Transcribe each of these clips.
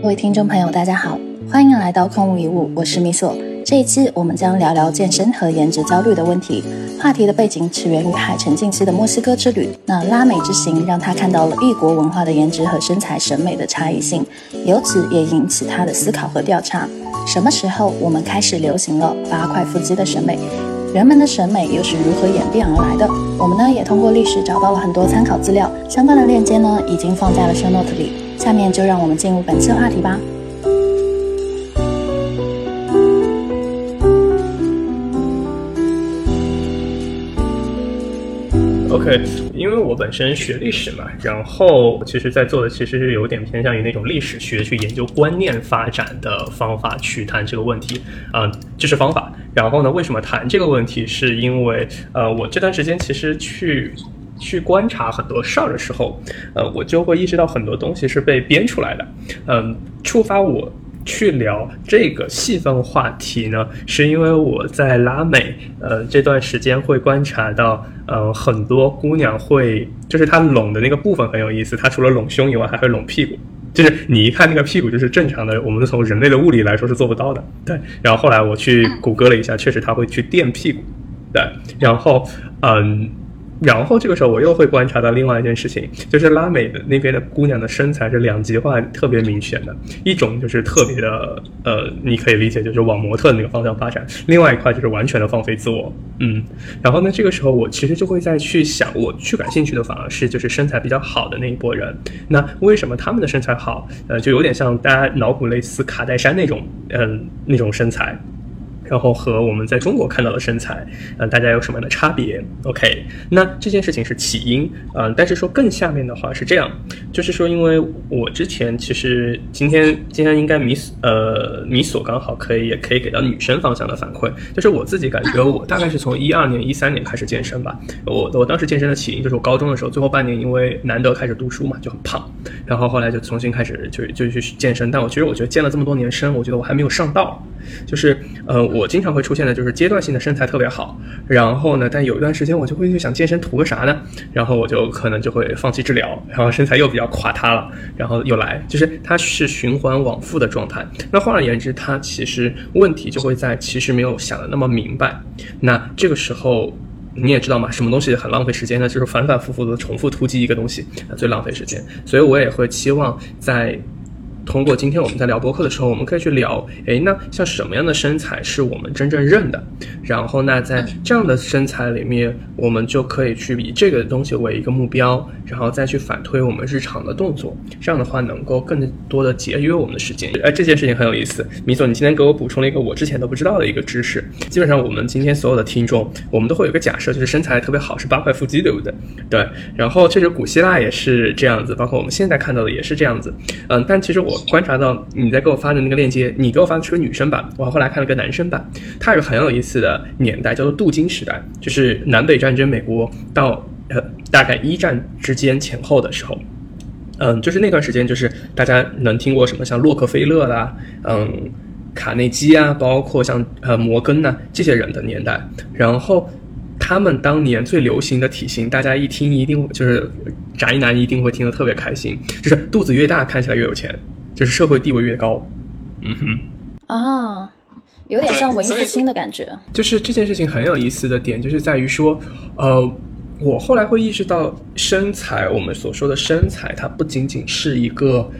各位听众朋友，大家好，欢迎来到空无一物，我是米索。这一期我们将聊聊健身和颜值焦虑的问题。话题的背景起源于海城近期的墨西哥之旅。那拉美之行让他看到了异国文化的颜值和身材审美的差异性，由此也引起他的思考和调查。什么时候我们开始流行了八块腹肌的审美？人们的审美又是如何演变而来的？我们呢也通过历史找到了很多参考资料，相关的链接呢已经放在了 show note 里。下面就让我们进入本次话题吧。OK，因为我本身学历史嘛，然后其实，在做的其实是有点偏向于那种历史学去研究观念发展的方法去谈这个问题，嗯，这是方法。然后呢，为什么谈这个问题？是因为呃，我这段时间其实去去观察很多事儿的时候，呃，我就会意识到很多东西是被编出来的，嗯，触发我。去聊这个细分话题呢，是因为我在拉美，呃，这段时间会观察到，呃，很多姑娘会，就是她拢的那个部分很有意思，她除了拢胸以外，还会拢屁股，就是你一看那个屁股，就是正常的，我们从人类的物理来说是做不到的，对。然后后来我去谷歌了一下，确实它会去垫屁股，对。然后，嗯。然后这个时候我又会观察到另外一件事情，就是拉美的那边的姑娘的身材是两极化特别明显的，一种就是特别的，呃，你可以理解就是往模特那个方向发展，另外一块就是完全的放飞自我，嗯。然后呢，这个时候我其实就会再去想，我去感兴趣的反而是就是身材比较好的那一波人，那为什么他们的身材好？呃，就有点像大家脑补类似卡戴珊那种，嗯，那种身材。然后和我们在中国看到的身材，呃，大家有什么样的差别？OK，那这件事情是起因，嗯，但是说更下面的话是这样，就是说，因为我之前其实今天今天应该米呃米索刚好可以也可以给到女生方向的反馈，就是我自己感觉我大概是从一二年一三年开始健身吧，我我当时健身的起因就是我高中的时候最后半年因为难得开始读书嘛就很胖，然后后来就重新开始就就去健身，但我其实我觉得健了这么多年身，我觉得我还没有上道，就是呃我。经常会出现的就是阶段性的身材特别好，然后呢，但有一段时间我就会去想健身图个啥呢？然后我就可能就会放弃治疗，然后身材又比较垮塌了，然后又来，就是它是循环往复的状态。那换而言之，它其实问题就会在其实没有想的那么明白。那这个时候你也知道嘛，什么东西很浪费时间呢？就是反反复复的重复突击一个东西，最浪费时间。所以我也会期望在。通过今天我们在聊博客的时候，我们可以去聊，哎，那像什么样的身材是我们真正认的？然后那在这样的身材里面，我们就可以去以这个东西为一个目标，然后再去反推我们日常的动作。这样的话，能够更多的节约我们的时间。哎，这件事情很有意思，米总，你今天给我补充了一个我之前都不知道的一个知识。基本上我们今天所有的听众，我们都会有一个假设，就是身材特别好是八块腹肌，对不对？对。然后确实古希腊也是这样子，包括我们现在看到的也是这样子。嗯，但其实我。观察到你在给我发的那个链接，你给我发的是个女生版，我后来看了个男生版，它有个很有意思的年代，叫做镀金时代，就是南北战争，美国到呃大概一战之间前后的时候，嗯，就是那段时间，就是大家能听过什么像洛克菲勒啦，嗯，卡内基啊，包括像呃摩根呐这些人的年代，然后。他们当年最流行的体型，大家一听一定就是宅男一定会听得特别开心，就是肚子越大看起来越有钱，就是社会地位越高。嗯哼，啊，有点像文艺复兴的感觉。就是这件事情很有意思的点，就是在于说，呃，我后来会意识到，身材，我们所说的身材，它不仅仅是一个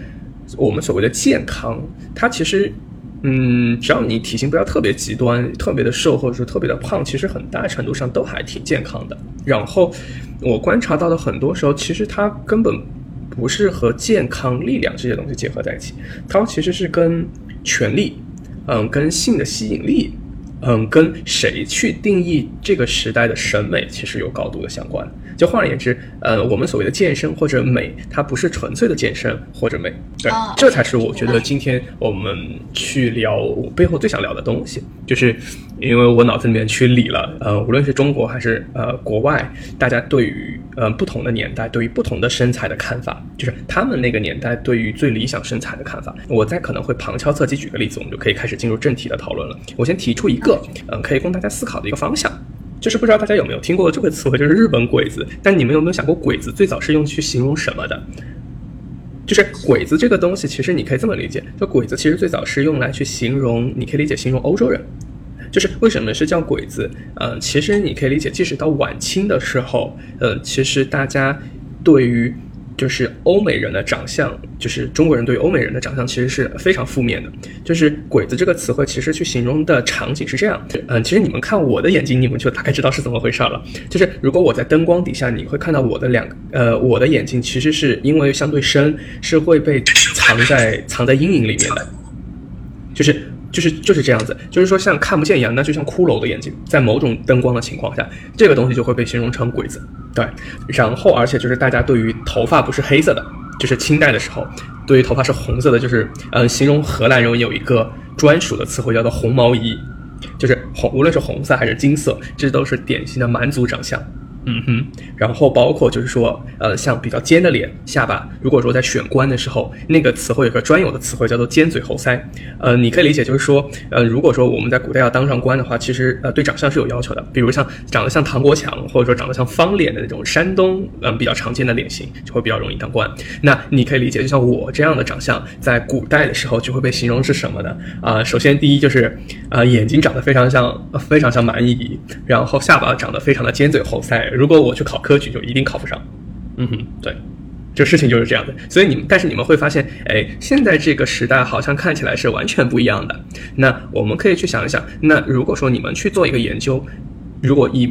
我们所谓的健康，它其实。嗯，只要你体型不要特别极端，特别的瘦或者说特别的胖，其实很大程度上都还挺健康的。然后我观察到的很多时候，其实它根本不是和健康、力量这些东西结合在一起，它其实是跟权力，嗯，跟性的吸引力。嗯，跟谁去定义这个时代的审美，其实有高度的相关。就换而言之，呃，我们所谓的健身或者美，它不是纯粹的健身或者美，对，这才是我觉得今天我们去聊我背后最想聊的东西，就是因为我脑子里面去理了，呃，无论是中国还是呃国外，大家对于呃不同的年代对于不同的身材的看法，就是他们那个年代对于最理想身材的看法。我再可能会旁敲侧击举个例子，我们就可以开始进入正题的讨论了。我先提出一个，嗯，可以供大家思考的一个方向。就是不知道大家有没有听过这个词汇，就是日本鬼子。但你们有没有想过，鬼子最早是用去形容什么的？就是鬼子这个东西，其实你可以这么理解，就鬼子其实最早是用来去形容，你可以理解形容欧洲人。就是为什么是叫鬼子？呃，其实你可以理解，即使到晚清的时候，呃，其实大家对于就是欧美人的长相，就是中国人对欧美人的长相，其实是非常负面的。就是“鬼子”这个词汇，其实去形容的场景是这样。嗯，其实你们看我的眼睛，你们就大概知道是怎么回事了。就是如果我在灯光底下，你会看到我的两呃，我的眼睛其实是因为相对深，是会被藏在藏在阴影里面的。就是就是就是这样子，就是说像看不见一样，那就像骷髅的眼睛，在某种灯光的情况下，这个东西就会被形容成鬼子。对，然后而且就是大家对于头发不是黑色的，就是清代的时候，对于头发是红色的，就是嗯，形容荷兰人有一个专属的词汇叫做红毛衣，就是红，无论是红色还是金色，这都是典型的蛮族长相。嗯哼，然后包括就是说，呃，像比较尖的脸、下巴，如果说在选官的时候，那个词汇有个专有的词汇叫做尖嘴猴腮。呃，你可以理解就是说，呃，如果说我们在古代要当上官的话，其实呃对长相是有要求的，比如像长得像唐国强，或者说长得像方脸的那种山东，嗯，比较常见的脸型，就会比较容易当官。那你可以理解，就像我这样的长相，在古代的时候就会被形容是什么呢？啊，首先第一就是，呃，眼睛长得非常像，非常像蛮夷，然后下巴长得非常的尖嘴猴腮。如果我去考科举，就一定考不上。嗯哼，对，这事情就是这样的。所以你们，但是你们会发现，哎，现在这个时代好像看起来是完全不一样的。那我们可以去想一想，那如果说你们去做一个研究，如果以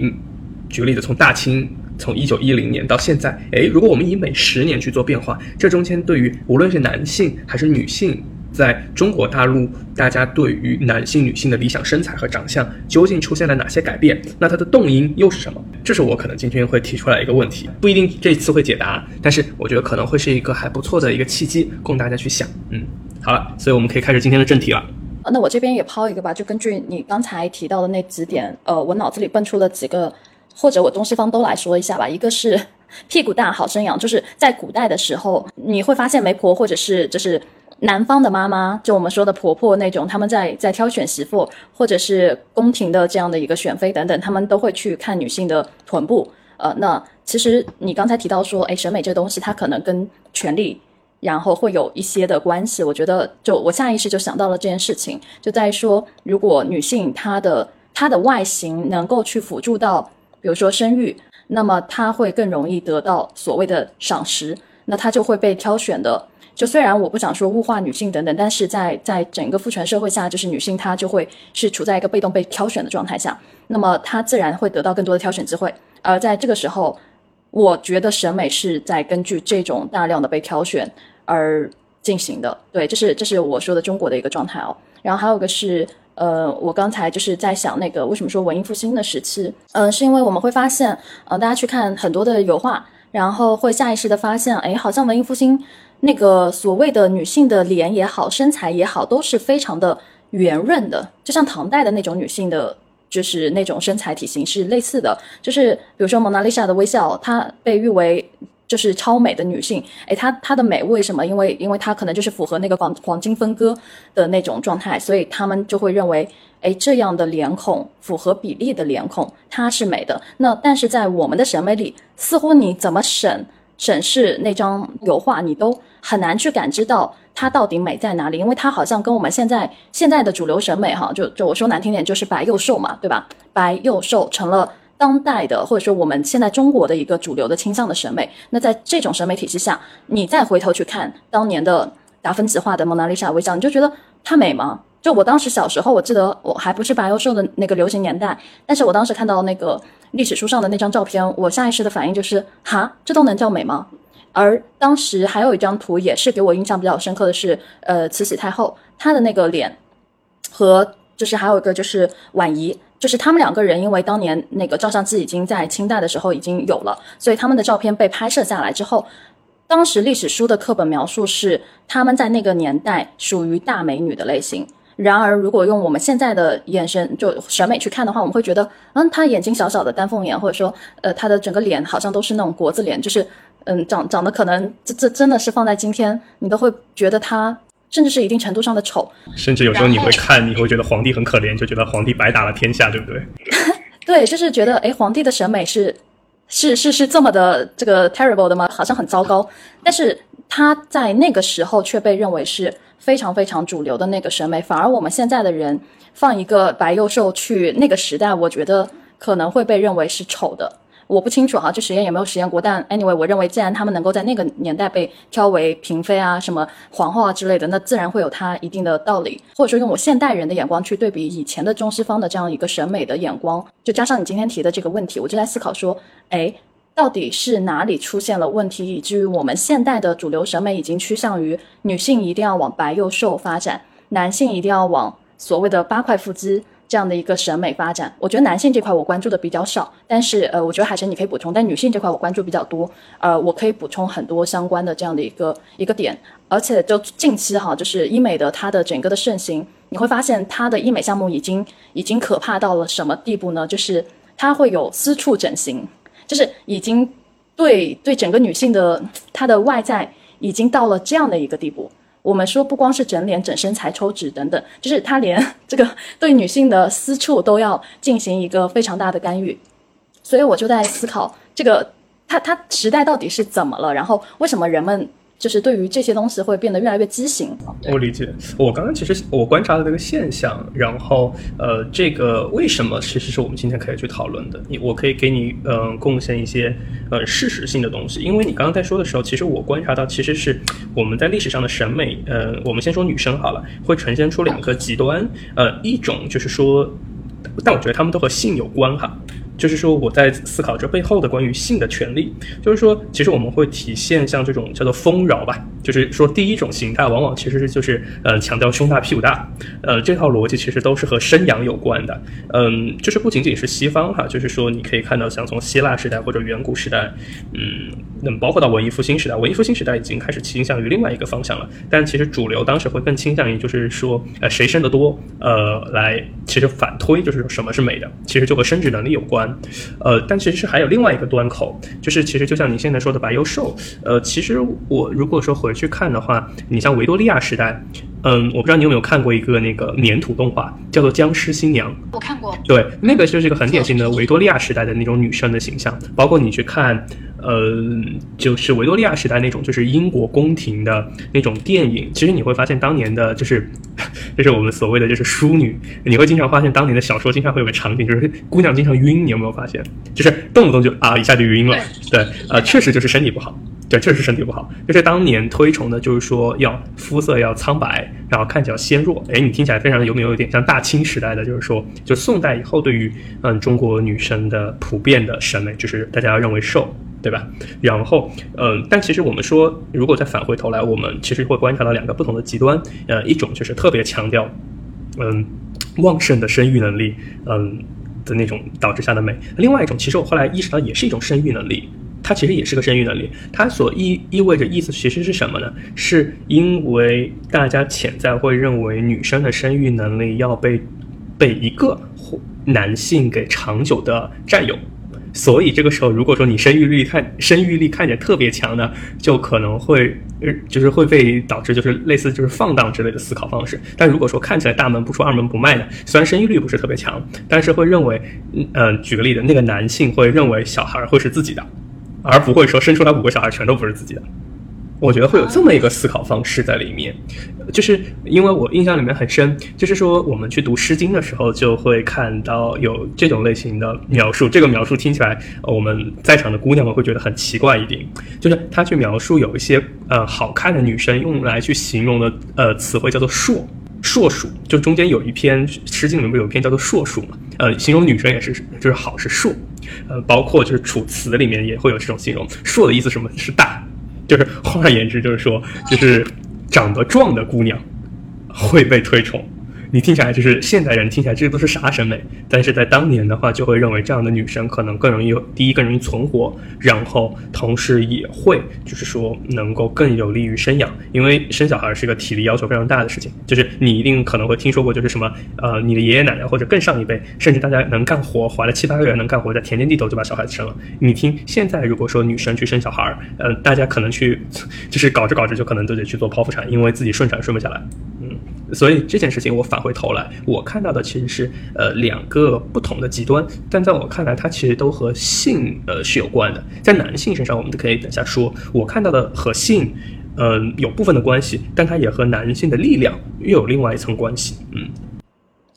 举个例子，从大清从一九一零年到现在，哎，如果我们以每十年去做变化，这中间对于无论是男性还是女性。在中国大陆，大家对于男性、女性的理想身材和长相究竟出现了哪些改变？那它的动因又是什么？这是我可能今天会提出来一个问题，不一定这次会解答，但是我觉得可能会是一个还不错的一个契机，供大家去想。嗯，好了，所以我们可以开始今天的正题了。那我这边也抛一个吧，就根据你刚才提到的那几点，呃，我脑子里蹦出了几个，或者我东西方都来说一下吧。一个是屁股大好生养，就是在古代的时候，你会发现媒婆或者是就是。南方的妈妈，就我们说的婆婆那种，他们在在挑选媳妇，或者是宫廷的这样的一个选妃等等，他们都会去看女性的臀部。呃，那其实你刚才提到说，哎，审美这东西，它可能跟权力，然后会有一些的关系。我觉得，就我下意识就想到了这件事情，就在说，如果女性她的她的外形能够去辅助到，比如说生育，那么她会更容易得到所谓的赏识，那她就会被挑选的。就虽然我不想说物化女性等等，但是在在整个父权社会下，就是女性她就会是处在一个被动被挑选的状态下，那么她自然会得到更多的挑选机会。而在这个时候，我觉得审美是在根据这种大量的被挑选而进行的。对，这是这是我说的中国的一个状态哦。然后还有一个是，呃，我刚才就是在想那个为什么说文艺复兴的时期，嗯，是因为我们会发现，呃，大家去看很多的油画，然后会下意识的发现，哎，好像文艺复兴。那个所谓的女性的脸也好，身材也好，都是非常的圆润的，就像唐代的那种女性的，就是那种身材体型是类似的。就是比如说蒙娜丽莎的微笑，她被誉为就是超美的女性。诶，她她的美为什么？因为因为她可能就是符合那个黄黄金分割的那种状态，所以他们就会认为，诶，这样的脸孔符合比例的脸孔，她是美的。那但是在我们的审美里，似乎你怎么审？审视那张油画，你都很难去感知到它到底美在哪里，因为它好像跟我们现在现在的主流审美，哈，就就我说难听点，就是白又瘦嘛，对吧？白又瘦成了当代的，或者说我们现在中国的一个主流的倾向的审美。那在这种审美体系下，你再回头去看当年的达芬奇画的蒙娜丽莎微笑，你就觉得它美吗？就我当时小时候，我记得我还不是白幼瘦的那个流行年代，但是我当时看到那个。历史书上的那张照片，我下意识的反应就是哈，这都能叫美吗？而当时还有一张图也是给我印象比较深刻的是，呃，慈禧太后她的那个脸，和就是还有一个就是婉仪，就是他们两个人，因为当年那个照相机已经在清代的时候已经有了，所以他们的照片被拍摄下来之后，当时历史书的课本描述是他们在那个年代属于大美女的类型。然而，如果用我们现在的眼神就审美去看的话，我们会觉得，嗯，他眼睛小小的丹凤眼，或者说，呃，他的整个脸好像都是那种国字脸，就是，嗯，长长得可能这这真的是放在今天，你都会觉得他甚至是一定程度上的丑。甚至有时候你会看，你会觉得皇帝很可怜，就觉得皇帝白打了天下，对不对？对，就是觉得，哎，皇帝的审美是是是是这么的这个 terrible 的吗？好像很糟糕。但是他在那个时候却被认为是非常非常主流的那个审美，反而我们现在的人放一个白幼瘦去那个时代，我觉得可能会被认为是丑的。我不清楚哈，这实验有没有实验过，但 anyway，我认为既然他们能够在那个年代被挑为嫔妃啊、什么皇后啊之类的，那自然会有它一定的道理。或者说用我现代人的眼光去对比以前的中西方的这样一个审美的眼光，就加上你今天提的这个问题，我就在思考说，哎，到底是哪里出现了问题，以至于我们现代的主流审美已经趋向于女性一定要往白又瘦发展，男性一定要往所谓的八块腹肌。这样的一个审美发展，我觉得男性这块我关注的比较少，但是呃，我觉得海神你可以补充，但女性这块我关注比较多，呃，我可以补充很多相关的这样的一个一个点，而且就近期哈，就是医美的它的整个的盛行，你会发现它的医美项目已经已经可怕到了什么地步呢？就是它会有私处整形，就是已经对对整个女性的她的外在已经到了这样的一个地步。我们说不光是整脸、整身材、抽脂等等，就是她连这个对女性的私处都要进行一个非常大的干预，所以我就在思考，这个她她时代到底是怎么了？然后为什么人们？就是对于这些东西会变得越来越畸形。我理解，我刚刚其实我观察了这个现象，然后呃，这个为什么其实是我们今天可以去讨论的。你我可以给你嗯贡献一些呃事实性的东西，因为你刚刚在说的时候，其实我观察到其实是我们在历史上的审美，呃，我们先说女生好了，会呈现出两个极端，呃，一种就是说，但我觉得他们都和性有关哈。就是说，我在思考这背后的关于性的权利。就是说，其实我们会体现像这种叫做丰饶吧。就是说，第一种形态往往其实是就是呃强调胸大屁股大，呃这套逻辑其实都是和生养有关的。嗯，就是不仅仅是西方哈，就是说你可以看到像从希腊时代或者远古时代，嗯，那么包括到文艺复兴时代，文艺复兴时代已经开始倾向于另外一个方向了。但其实主流当时会更倾向于就是说，呃谁生得多，呃来其实反推就是什么是美的，其实就和生殖能力有关。呃，但其实是还有另外一个端口，就是其实就像你现在说的白幼瘦，呃，其实我如果说回去看的话，你像维多利亚时代，嗯，我不知道你有没有看过一个那个粘土动画，叫做《僵尸新娘》。我看过。对，那个就是一个很典型的维多利亚时代的那种女生的形象，包括你去看。呃，就是维多利亚时代那种，就是英国宫廷的那种电影。其实你会发现，当年的，就是，就是我们所谓的就是淑女，你会经常发现，当年的小说经常会有个场景，就是姑娘经常晕。你有没有发现？就是动不动就啊一下就晕了。对，呃，确实就是身体不好。对，确实身体不好。就是当年推崇的，就是说要肤色要苍白，然后看起来纤弱。哎，你听起来非常有没有有点像大清时代的，就是说，就宋代以后对于嗯中国女生的普遍的审美，就是大家要认为瘦。对吧？然后，嗯，但其实我们说，如果再返回头来，我们其实会观察到两个不同的极端。呃，一种就是特别强调，嗯，旺盛的生育能力，嗯的那种导致下的美；另外一种，其实我后来意识到，也是一种生育能力，它其实也是个生育能力。它所意意味着意思其实是什么呢？是因为大家潜在会认为女生的生育能力要被被一个男性给长久的占有。所以这个时候，如果说你生育力看生育力看起来特别强呢，就可能会呃，就是会被导致就是类似就是放荡之类的思考方式。但如果说看起来大门不出二门不迈呢，虽然生育率不是特别强，但是会认为，嗯，举个例子，那个男性会认为小孩会是自己的，而不会说生出来五个小孩全都不是自己的。我觉得会有这么一个思考方式在里面，就是因为我印象里面很深，就是说我们去读《诗经》的时候，就会看到有这种类型的描述。这个描述听起来，我们在场的姑娘们会觉得很奇怪一点，就是他去描述有一些呃好看的女生用来去形容的呃词汇叫做硕硕鼠，就中间有一篇《诗经》里面有一篇叫做硕鼠嘛，呃，形容女生也是就是好是硕，呃，包括就是《楚辞》里面也会有这种形容，硕的意思什么是大。就是换而言之，就是说，就是长得壮的姑娘会被推崇。你听起来就是现代人听起来这都是啥审美？但是在当年的话，就会认为这样的女生可能更容易第一更容易存活，然后同时也会就是说能够更有利于生养，因为生小孩是一个体力要求非常大的事情。就是你一定可能会听说过，就是什么呃，你的爷爷奶奶或者更上一辈，甚至大家能干活怀了七八个月能干活，在田间地头就把小孩子生了。你听现在如果说女生去生小孩，呃，大家可能去就是搞着搞着就可能都得去做剖腹产，因为自己顺产顺不下来。所以这件事情我返回头来，我看到的其实是呃两个不同的极端，但在我看来，它其实都和性呃是有关的。在男性身上，我们可以等下说。我看到的和性，嗯，有部分的关系，但它也和男性的力量又有另外一层关系。嗯，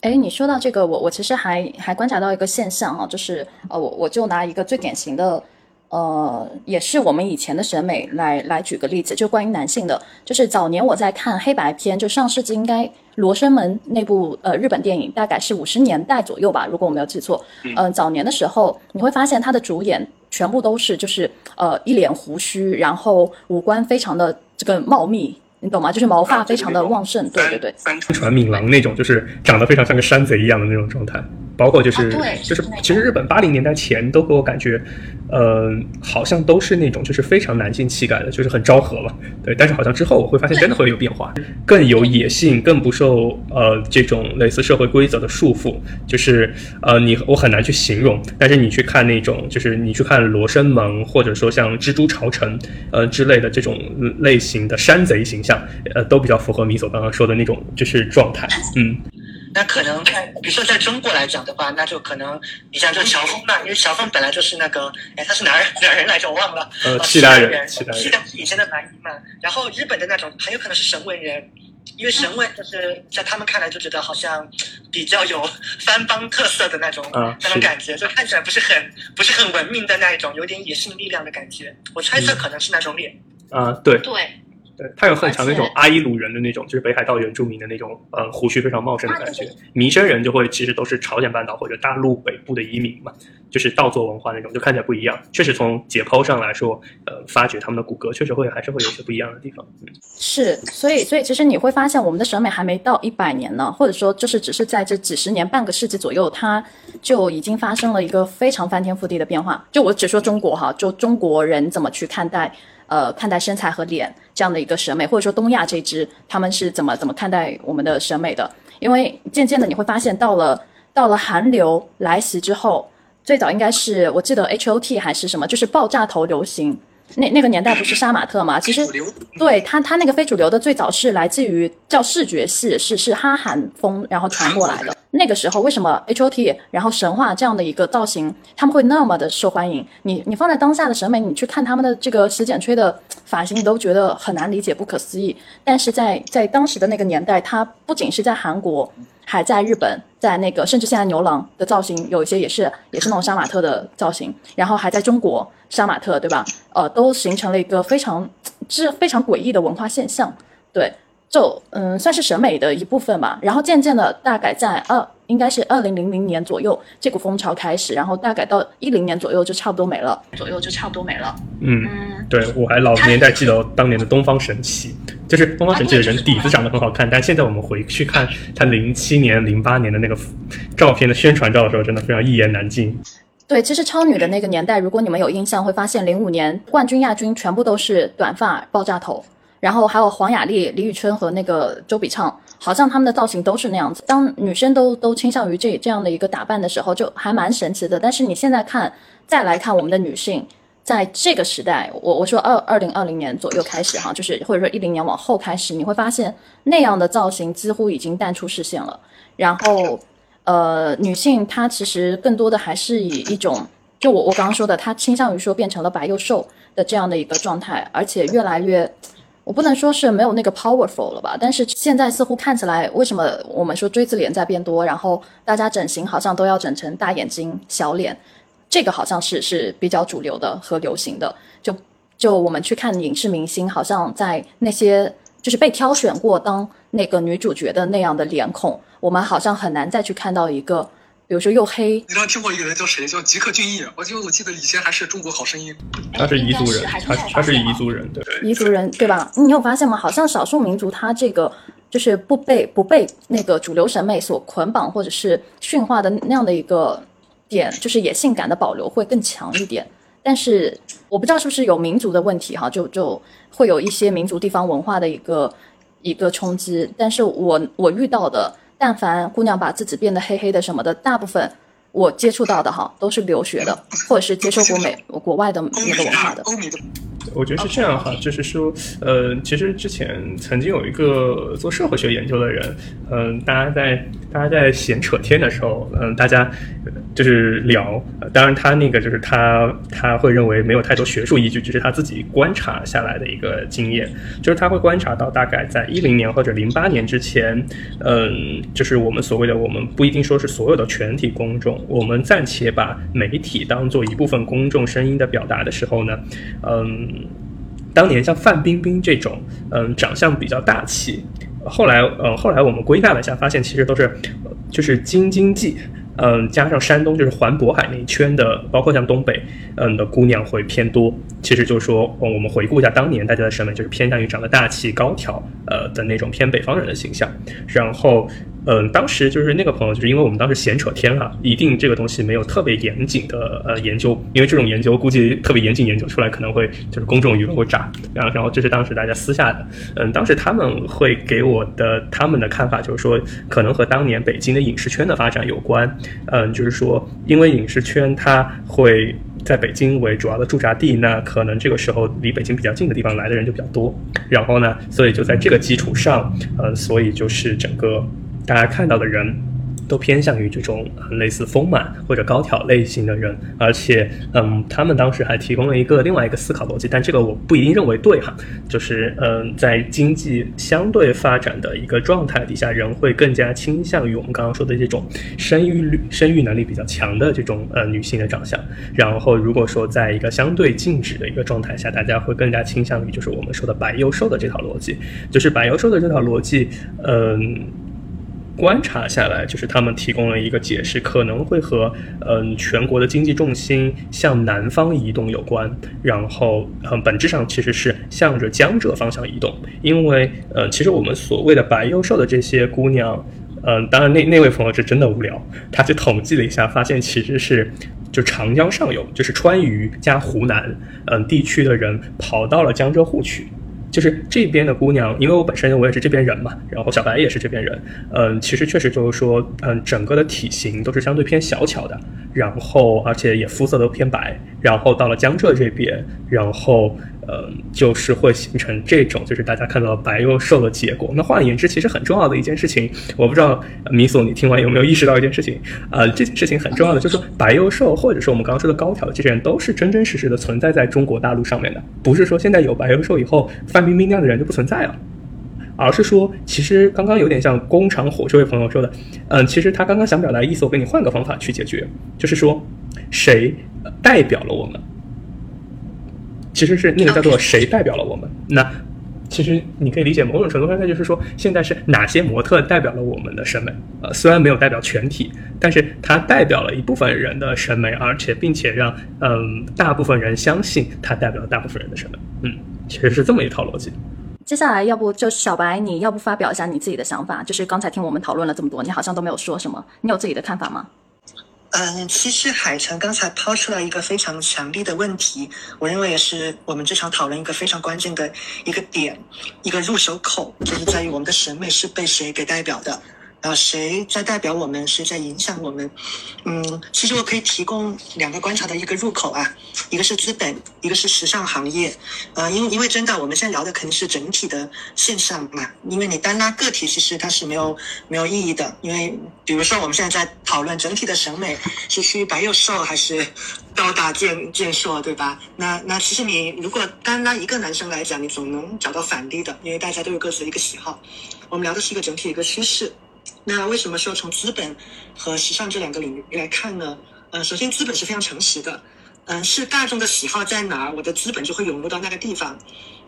哎，你说到这个，我我其实还还观察到一个现象哈，就是呃，我我就拿一个最典型的。呃，也是我们以前的审美来来举个例子，就关于男性的，就是早年我在看黑白片，就上世纪应该《罗生门》那部呃日本电影，大概是五十年代左右吧，如果我没有记错。嗯，早年的时候你会发现他的主演全部都是就是呃一脸胡须，然后五官非常的这个茂密，你懂吗？就是毛发非常的旺盛，对对对，三川敏郎那种，就是长得非常像个山贼一样的那种状态。包括就是就是，其实日本八零年代前都给我感觉，呃，好像都是那种就是非常男性气概的，就是很昭和嘛。对，但是好像之后我会发现真的会有变化，更有野性，更不受呃这种类似社会规则的束缚。就是呃你我很难去形容，但是你去看那种就是你去看《罗生门》或者说像《蜘蛛朝城》呃之类的这种类型的山贼形象，呃都比较符合米索刚刚说的那种就是状态，嗯。那可能在，比如说在中国来讲的话，那就可能你像这乔峰嘛，因为乔峰本来就是那个，哎，他是哪儿哪人来着？我忘了。呃，契丹人，契丹是以前的蛮夷嘛。然后日本的那种很有可能是神文人，因为神文就是在他们看来就觉得好像比较有番邦特色的那种那种感觉，就看起来不是很不是很文明的那一种，有点野性力量的感觉。我猜测可能是那种脸。啊，对。对。对，他有很强那种阿伊鲁人的那种，就是北海道原住民的那种，呃，胡须非常茂盛的感觉。弥生人就会其实都是朝鲜半岛或者大陆北部的移民嘛，就是稻作文化那种，就看起来不一样。确实从解剖上来说，呃，发掘他们的骨骼确实会还是会有些不一样的地方。是，所以所以其实你会发现，我们的审美还没到一百年呢，或者说就是只是在这几十年、半个世纪左右，它就已经发生了一个非常翻天覆地的变化。就我只说中国哈，就中国人怎么去看待。呃，看待身材和脸这样的一个审美，或者说东亚这支他们是怎么怎么看待我们的审美的？因为渐渐的你会发现，到了到了韩流来袭之后，最早应该是我记得 H O T 还是什么，就是爆炸头流行。那那个年代不是杀马特吗？其实对他他那个非主流的最早是来自于叫视觉系，是是哈韩风然后传过来的。那个时候为什么 H O T 然后神话这样的一个造型他们会那么的受欢迎？你你放在当下的审美，你去看他们的这个洗剪吹的发型，你都觉得很难理解、不可思议。但是在在当时的那个年代，它不仅是在韩国。还在日本，在那个甚至现在牛郎的造型有一些也是也是那种杀马特的造型，然后还在中国杀马特，对吧？呃，都形成了一个非常之非常诡异的文化现象，对，就嗯算是审美的一部分吧。然后渐渐的，大概在二应该是二零零零年左右，这股风潮开始，然后大概到一零年左右就差不多没了，左右就差不多没了。嗯，对我还老年代记得当年的东方神起。就是东方神起的人底子长得很好看，但现在我们回去看他零七年、零八年的那个照片的宣传照的时候，真的非常一言难尽。对，其实超女的那个年代，如果你们有印象，会发现零五年冠军、亚军全部都是短发爆炸头，然后还有黄雅莉、李宇春和那个周笔畅，好像他们的造型都是那样子。当女生都都倾向于这这样的一个打扮的时候，就还蛮神奇的。但是你现在看，再来看我们的女性。在这个时代，我我说二二零二零年左右开始哈，就是或者说一零年往后开始，你会发现那样的造型几乎已经淡出视线了。然后，呃，女性她其实更多的还是以一种，就我我刚刚说的，她倾向于说变成了白又瘦的这样的一个状态，而且越来越，我不能说是没有那个 powerful 了吧，但是现在似乎看起来，为什么我们说锥子脸在变多，然后大家整形好像都要整成大眼睛、小脸。这个好像是是比较主流的和流行的，就就我们去看影视明星，好像在那些就是被挑选过当那个女主角的那样的脸孔，我们好像很难再去看到一个，比如说又黑。你知道听过一个人叫谁？叫吉克隽逸。我就我记得以前还是中国好声音。他是彝族人，他他是彝族人，对。彝族人对吧？你有发现吗？好像少数民族他这个就是不被不被那个主流审美所捆绑或者是驯化的那样的一个。点就是野性感的保留会更强一点，但是我不知道是不是有民族的问题哈，就就会有一些民族地方文化的一个一个冲击。但是我我遇到的，但凡姑娘把自己变得黑黑的什么的，大部分我接触到的哈，都是留学的，或者是接受过美国外的那个文化的。我觉得是这样哈，就是说，呃，其实之前曾经有一个做社会学研究的人，嗯，大家在。大家在闲扯天的时候，嗯，大家就是聊。当然，他那个就是他他会认为没有太多学术依据，只是他自己观察下来的一个经验。就是他会观察到，大概在一零年或者零八年之前，嗯，就是我们所谓的我们不一定说是所有的全体公众，我们暂且把媒体当做一部分公众声音的表达的时候呢，嗯。当年像范冰冰这种，嗯，长相比较大气，后来，呃，后来我们归纳了一下，发现其实都是，就是京津冀，嗯，加上山东，就是环渤海那一圈的，包括像东北，嗯的姑娘会偏多。其实就是说，我们回顾一下当年大家的审美，就是偏向于长得大气、高挑，呃的那种偏北方人的形象，然后。嗯，当时就是那个朋友，就是因为我们当时闲扯天啊，一定这个东西没有特别严谨的呃研究，因为这种研究估计特别严谨研究出来可能会就是公众舆论会炸，然后然后这是当时大家私下的，嗯，当时他们会给我的他们的看法就是说，可能和当年北京的影视圈的发展有关，嗯，就是说因为影视圈它会在北京为主要的驻扎地，那可能这个时候离北京比较近的地方来的人就比较多，然后呢，所以就在这个基础上，呃，所以就是整个。大家看到的人。都偏向于这种类似丰满或者高挑类型的人，而且，嗯，他们当时还提供了一个另外一个思考逻辑，但这个我不一定认为对哈，就是，嗯，在经济相对发展的一个状态底下，人会更加倾向于我们刚刚说的这种生育率、生育能力比较强的这种呃女性的长相。然后，如果说在一个相对静止的一个状态下，大家会更加倾向于就是我们说的白幼瘦的这套逻辑，就是白幼瘦的这套逻辑，嗯。观察下来，就是他们提供了一个解释，可能会和嗯全国的经济重心向南方移动有关，然后嗯本质上其实是向着江浙方向移动，因为呃其实我们所谓的白幼瘦的这些姑娘，嗯当然那那位朋友是真的无聊，他去统计了一下，发现其实是就长江上游，就是川渝加湖南嗯地区的人跑到了江浙沪去。就是这边的姑娘，因为我本身我也是这边人嘛，然后小白也是这边人，嗯，其实确实就是说，嗯，整个的体型都是相对偏小巧的，然后而且也肤色都偏白，然后到了江浙这边，然后。嗯，就是会形成这种，就是大家看到白又瘦的结果。那换言之，其实很重要的一件事情，我不知道米索你听完有没有意识到一件事情？呃，这件事情很重要的，就是说白又瘦，或者是我们刚刚说的高挑的这些人，都是真真实实的存在在中国大陆上面的，不是说现在有白又瘦以后，范冰冰那样的人就不存在了，而是说，其实刚刚有点像工厂火这位朋友说的，嗯，其实他刚刚想表达意思，我给你换个方法去解决，就是说，谁代表了我们？其实是那个叫做谁代表了我们？那其实你可以理解某种程度上，那就是说现在是哪些模特代表了我们的审美？呃，虽然没有代表全体，但是它代表了一部分人的审美，而且并且让嗯大部分人相信它代表了大部分人的审美。嗯，其实是这么一套逻辑。接下来要不就小白，你要不发表一下你自己的想法？就是刚才听我们讨论了这么多，你好像都没有说什么，你有自己的看法吗？嗯，其实海城刚才抛出来一个非常强力的问题，我认为也是我们这场讨论一个非常关键的一个点，一个入手口，就是在于我们的审美是被谁给代表的。啊，谁在代表我们？谁在影响我们？嗯，其实我可以提供两个观察的一个入口啊，一个是资本，一个是时尚行业。呃，因因为真的，我们现在聊的肯定是整体的现象嘛。因为你单拉个体，其实它是没有没有意义的。因为比如说，我们现在在讨论整体的审美是趋于白又瘦还是高大健健硕，对吧？那那其实你如果单拉一个男生来讲，你总能找到反例的，因为大家都有各自的一个喜好。我们聊的是一个整体的一个趋势。那为什么说从资本和时尚这两个领域来看呢？呃，首先资本是非常诚实的，嗯，是大众的喜好在哪儿，我的资本就会涌入到那个地方，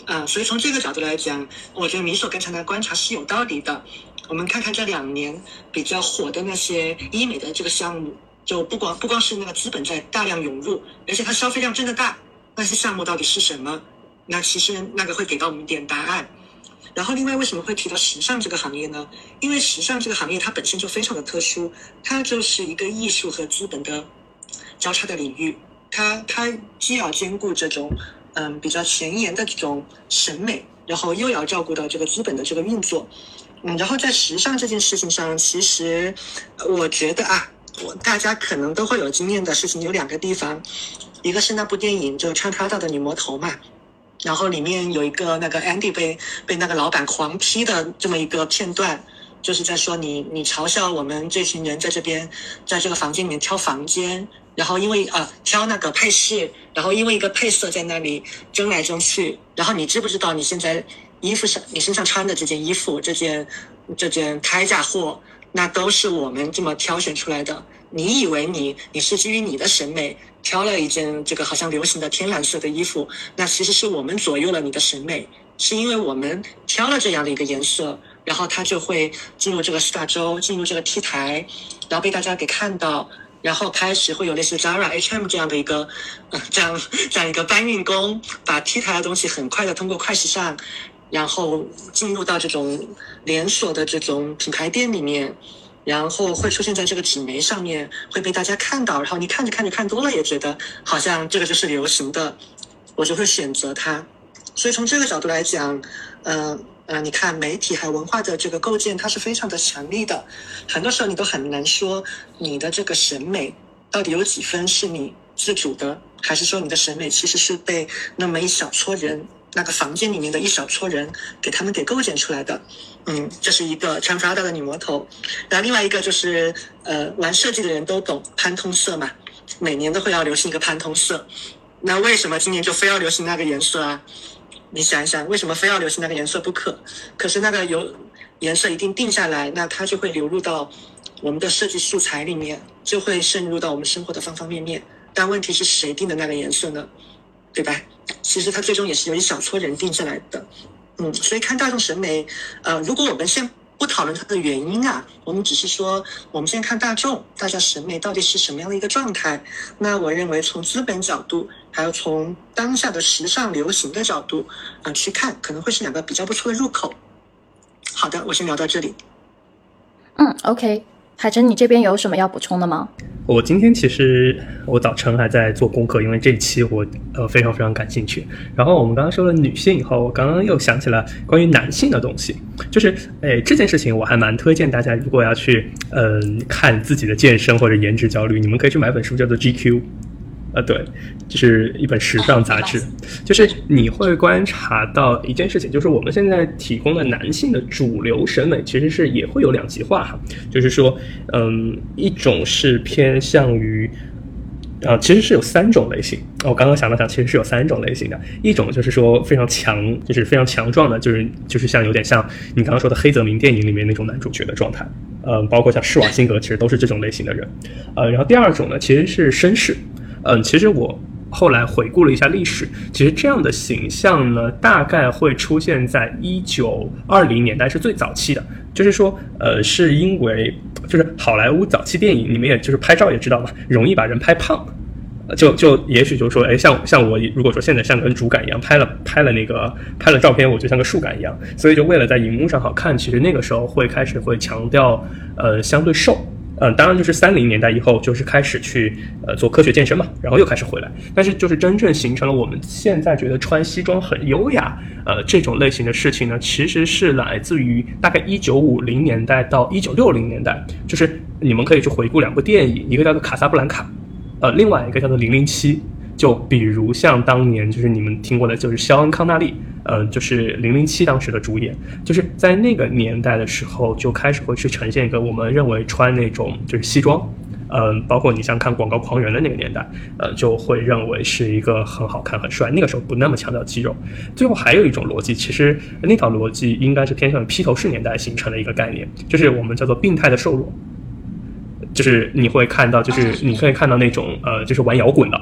嗯，所以从这个角度来讲，我觉得米索刚才的观察是有道理的。我们看看这两年比较火的那些医美的这个项目，就不光不光是那个资本在大量涌入，而且它消费量真的大，那些项目到底是什么？那其实那个会给到我们一点答案。然后，另外为什么会提到时尚这个行业呢？因为时尚这个行业它本身就非常的特殊，它就是一个艺术和资本的交叉的领域。它它既要兼顾这种嗯比较前沿的这种审美，然后又要照顾到这个资本的这个运作。嗯，然后在时尚这件事情上，其实我觉得啊，我大家可能都会有经验的事情有两个地方，一个是那部电影，就穿 Prada 的女魔头嘛。然后里面有一个那个 Andy 被被那个老板狂批的这么一个片段，就是在说你你嘲笑我们这群人在这边在这个房间里面挑房间，然后因为啊挑那个配饰，然后因为一个配色在那里争来争去，然后你知不知道你现在衣服上你身上穿的这件衣服这件这件开价货，那都是我们这么挑选出来的。你以为你你是基于你的审美挑了一件这个好像流行的天蓝色的衣服，那其实是我们左右了你的审美，是因为我们挑了这样的一个颜色，然后它就会进入这个四大洲，进入这个 T 台，然后被大家给看到，然后开始会有类似 Zara、H&M 这样的一个，这样这样一个搬运工，把 T 台的东西很快的通过快时尚，然后进入到这种连锁的这种品牌店里面。然后会出现在这个纸媒上面，会被大家看到。然后你看着看着看多了，也觉得好像这个就是流行的，我就会选择它。所以从这个角度来讲，呃呃，你看媒体还有文化的这个构建，它是非常的强力的。很多时候你都很难说你的这个审美到底有几分是你自主的，还是说你的审美其实是被那么一小撮人。那个房间里面的一小撮人给他们给构建出来的，嗯，这是一个穿 Prada 的女魔头。然后另外一个就是，呃，玩设计的人都懂潘通色嘛，每年都会要流行一个潘通色。那为什么今年就非要流行那个颜色啊？你想一想，为什么非要流行那个颜色不可？可是那个有颜色一定定下来，那它就会流入到我们的设计素材里面，就会渗入到我们生活的方方面面。但问题是谁定的那个颜色呢？对吧？其实它最终也是由一小撮人定下来的，嗯，所以看大众审美，呃，如果我们先不讨论它的原因啊，我们只是说，我们先看大众，大家审美到底是什么样的一个状态？那我认为从资本角度，还有从当下的时尚流行的角度，啊，去看，可能会是两个比较不错的入口。好的，我先聊到这里。嗯，OK。海晨，你这边有什么要补充的吗？我今天其实我早晨还在做功课，因为这一期我呃非常非常感兴趣。然后我们刚刚说了女性以后，我刚刚又想起了关于男性的东西，就是诶这件事情我还蛮推荐大家，如果要去嗯看自己的健身或者颜值焦虑，你们可以去买本书，叫做 GQ。呃，对，就是一本时尚杂志，就是你会观察到一件事情，就是我们现在提供的男性的主流审美其实是也会有两极化哈，就是说，嗯，一种是偏向于，啊，其实是有三种类型，我刚刚想了想，其实是有三种类型的，一种就是说非常强，就是非常强壮的，就是就是像有点像你刚刚说的黑泽明电影里面那种男主角的状态，嗯，包括像施瓦辛格，其实都是这种类型的人，呃，然后第二种呢，其实是绅士。嗯，其实我后来回顾了一下历史，其实这样的形象呢，大概会出现在一九二零年代是最早期的。就是说，呃，是因为就是好莱坞早期电影，你们也就是拍照也知道嘛，容易把人拍胖，就就也许就说，哎，像像我如果说现在像根竹竿一样拍了拍了那个拍了照片，我就像个树干一样，所以就为了在荧幕上好看，其实那个时候会开始会强调，呃，相对瘦。嗯，当然就是三零年代以后，就是开始去呃做科学健身嘛，然后又开始回来。但是就是真正形成了我们现在觉得穿西装很优雅，呃这种类型的事情呢，其实是来自于大概一九五零年代到一九六零年代。就是你们可以去回顾两部电影，一个叫做《卡萨布兰卡》，呃，另外一个叫做《零零七》。就比如像当年就是你们听过的，就是肖恩康纳利。嗯，就是零零七当时的主演，就是在那个年代的时候就开始会去呈现一个我们认为穿那种就是西装，嗯，包括你像看《广告狂人》的那个年代，呃，就会认为是一个很好看、很帅。那个时候不那么强调肌肉。最后还有一种逻辑，其实那套逻辑应该是偏向于披头士年代形成的一个概念，就是我们叫做病态的瘦弱，就是你会看到，就是你可以看到那种呃，就是玩摇滚的。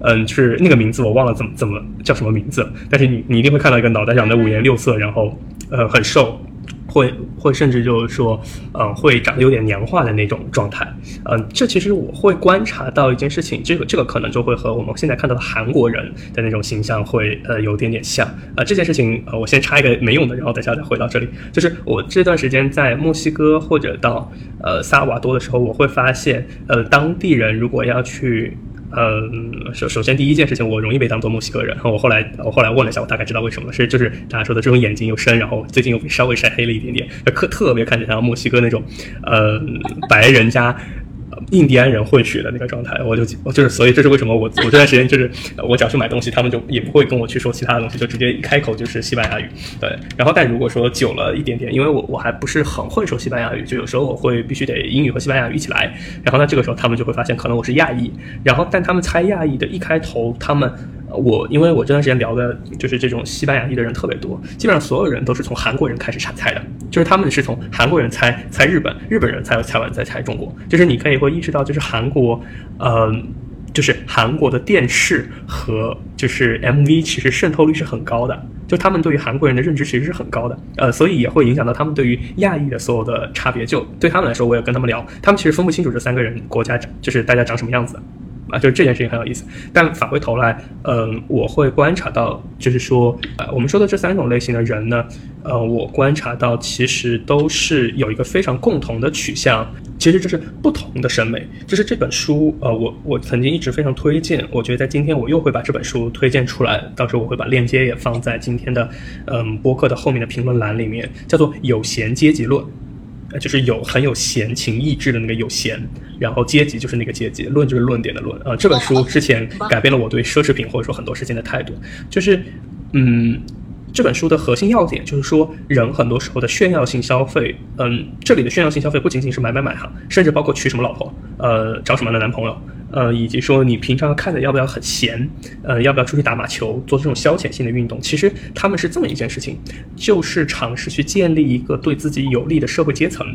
嗯，是那个名字我忘了怎么怎么叫什么名字，但是你你一定会看到一个脑袋长得五颜六色，然后呃很瘦，会会甚至就是说，嗯会长得有点娘化的那种状态。嗯，这其实我会观察到一件事情，这个这个可能就会和我们现在看到的韩国人的那种形象会呃有点点像。呃，这件事情呃我先插一个没用的，然后等下再回到这里。就是我这段时间在墨西哥或者到呃萨瓦多的时候，我会发现呃当地人如果要去。嗯，首首先第一件事情，我容易被当做墨西哥人。然后我后来我后来问了一下，我大概知道为什么了是就是大家说的这种眼睛又深，然后最近又稍微晒黑了一点点，特特别看起来像墨西哥那种，呃，白人家印第安人混血的那个状态，我就就是，所以这是为什么我我这段时间就是我只要去买东西，他们就也不会跟我去说其他的东西，就直接一开口就是西班牙语。对，然后但如果说久了一点点，因为我我还不是很会说西班牙语，就有时候我会必须得英语和西班牙语一起来。然后呢，这个时候他们就会发现可能我是亚裔，然后但他们猜亚裔的一开头，他们我因为我这段时间聊的就是这种西班牙裔的人特别多，基本上所有人都是从韩国人开始猜的，就是他们是从韩国人猜猜日本，日本人猜猜完再猜中国，就是你可以会意识到就是韩国，嗯。就是韩国的电视和就是 MV 其实渗透率是很高的，就他们对于韩国人的认知其实是很高的，呃，所以也会影响到他们对于亚裔的所有的差别。就对他们来说，我也跟他们聊，他们其实分不清楚这三个人国家就是大家长什么样子。啊，就是这件事情很有意思，但返回头来，嗯，我会观察到，就是说，呃，我们说的这三种类型的人呢，呃，我观察到其实都是有一个非常共同的取向，其实就是不同的审美。就是这本书，呃，我我曾经一直非常推荐，我觉得在今天我又会把这本书推荐出来，到时候我会把链接也放在今天的，嗯，播客的后面的评论栏里面，叫做《有闲阶级论》。就是有很有闲情逸致的那个有闲，然后阶级就是那个阶级，论就是论点的论。呃，这本书之前改变了我对奢侈品或者说很多事情的态度。就是，嗯，这本书的核心要点就是说，人很多时候的炫耀性消费，嗯，这里的炫耀性消费不仅仅是买买买哈，甚至包括娶什么老婆，呃，找什么样的男朋友。呃，以及说你平常看的要不要很闲，呃，要不要出去打马球，做这种消遣性的运动？其实他们是这么一件事情，就是尝试去建立一个对自己有利的社会阶层。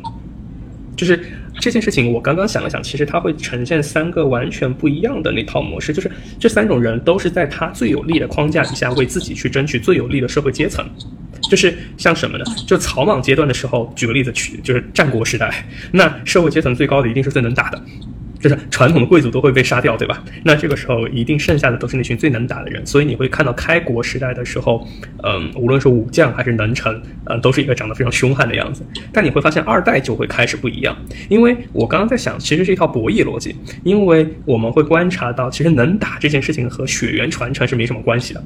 就是这件事情，我刚刚想了想，其实它会呈现三个完全不一样的那套模式，就是这三种人都是在他最有利的框架底下，为自己去争取最有利的社会阶层。就是像什么呢？就草莽阶段的时候，举个例子，去就是战国时代，那社会阶层最高的一定是最能打的。就是传统的贵族都会被杀掉，对吧？那这个时候一定剩下的都是那群最能打的人。所以你会看到开国时代的时候，嗯，无论是武将还是能臣，嗯，都是一个长得非常凶悍的样子。但你会发现二代就会开始不一样，因为我刚刚在想，其实是一套博弈逻辑，因为我们会观察到，其实能打这件事情和血缘传承是没什么关系的，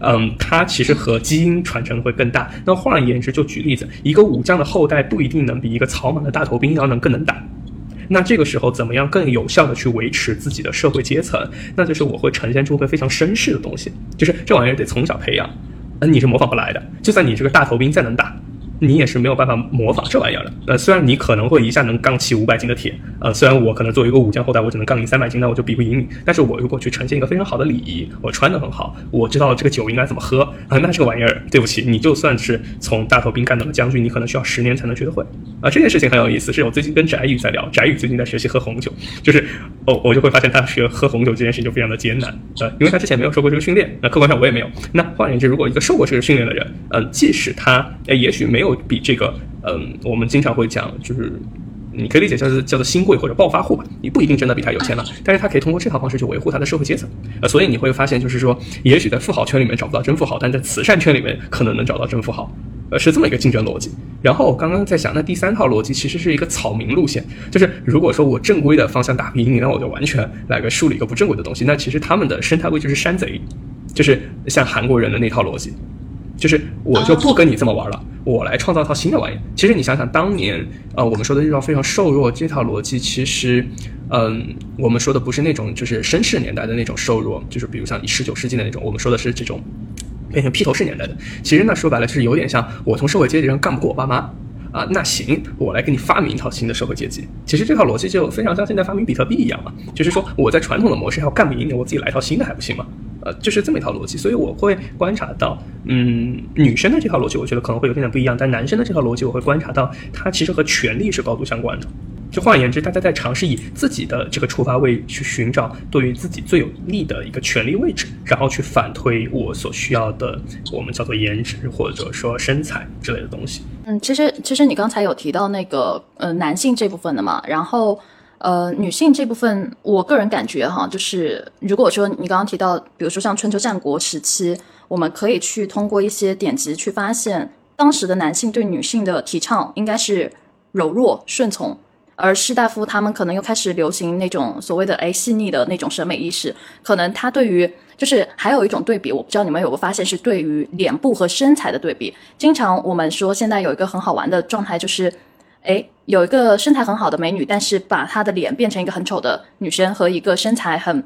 嗯，它其实和基因传承会更大。那换而言之，就举例子，一个武将的后代不一定能比一个草莽的大头兵要能更能打。那这个时候怎么样更有效的去维持自己的社会阶层？那就是我会呈现出个非常绅士的东西，就是这玩意儿得从小培养，嗯，你是模仿不来的，就算你这个大头兵再能打。你也是没有办法模仿这玩意儿的。呃，虽然你可能会一下能杠起五百斤的铁，呃，虽然我可能作为一个武将后代，我只能杠你三百斤，那我就比不赢你。但是我如果去呈现一个非常好的礼仪，我穿的很好，我知道这个酒应该怎么喝啊，那这个玩意儿，对不起，你就算是从大头兵干到了将军，你可能需要十年才能学得会。啊，这件事情很有意思，是我最近跟翟宇在聊，翟宇最近在学习喝红酒，就是哦，我就会发现他学喝红酒这件事情就非常的艰难，呃，因为他之前没有受过这个训练，那客观上我也没有。那换言之，如果一个受过这个训练的人，嗯，即使他呃也许没有比这个。嗯，我们经常会讲，就是你可以理解叫做叫做新贵或者暴发户吧，你不一定真的比他有钱了，但是他可以通过这套方式去维护他的社会阶层。呃，所以你会发现，就是说，也许在富豪圈里面找不到真富豪，但在慈善圈里面可能能找到真富豪，呃，是这么一个竞争逻辑。然后我刚刚在想，那第三套逻辑其实是一个草民路线，就是如果说我正规的方向打不赢你，那我就完全来个树立一个不正规的东西。那其实他们的生态位就是山贼，就是像韩国人的那套逻辑。就是我就不跟你这么玩了，我来创造一套新的玩意。其实你想想，当年呃我们说的这套非常瘦弱这套逻辑，其实嗯我们说的不是那种就是绅士年代的那种瘦弱，就是比如像十九世纪的那种，我们说的是这种变成披头士年代的。其实那说白了就是有点像我从社会阶级上干不过我爸妈啊，那行我来给你发明一套新的社会阶级。其实这套逻辑就非常像现在发明比特币一样嘛，就是说我在传统的模式要干不赢你，我自己来一套新的还不行吗？就是这么一套逻辑，所以我会观察到，嗯，女生的这套逻辑，我觉得可能会有点点不一样，但男生的这套逻辑，我会观察到，它其实和权力是高度相关的。就换言之，大家在尝试以自己的这个出发位去寻找对于自己最有利的一个权力位置，然后去反推我所需要的，我们叫做颜值或者说身材之类的东西。嗯，其实其实你刚才有提到那个呃男性这部分的嘛，然后。呃，女性这部分，我个人感觉哈，就是如果说你刚刚提到，比如说像春秋战国时期，我们可以去通过一些典籍去发现，当时的男性对女性的提倡应该是柔弱顺从，而士大夫他们可能又开始流行那种所谓的哎细腻的那种审美意识，可能他对于就是还有一种对比，我不知道你们有个发现是对于脸部和身材的对比，经常我们说现在有一个很好玩的状态就是。哎，有一个身材很好的美女，但是把她的脸变成一个很丑的女生，和一个身材很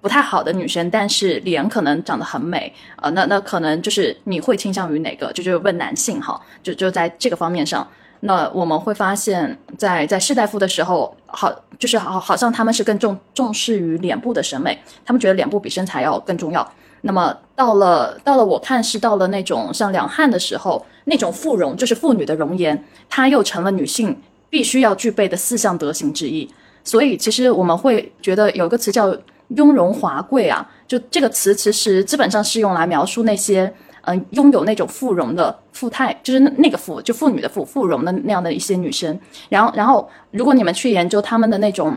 不太好的女生，但是脸可能长得很美，呃，那那可能就是你会倾向于哪个？就就问男性哈，就就在这个方面上，那我们会发现，在在士大夫的时候，好就是好好像他们是更重重视于脸部的审美，他们觉得脸部比身材要更重要。那么到了到了我看是到了那种像两汉的时候，那种妇容就是妇女的容颜，它又成了女性必须要具备的四项德行之一。所以其实我们会觉得有个词叫雍容华贵啊，就这个词其实基本上是用来描述那些嗯拥有那种妇容的富态，就是那个妇就妇女的妇妇容的那样的一些女生。然后然后如果你们去研究他们的那种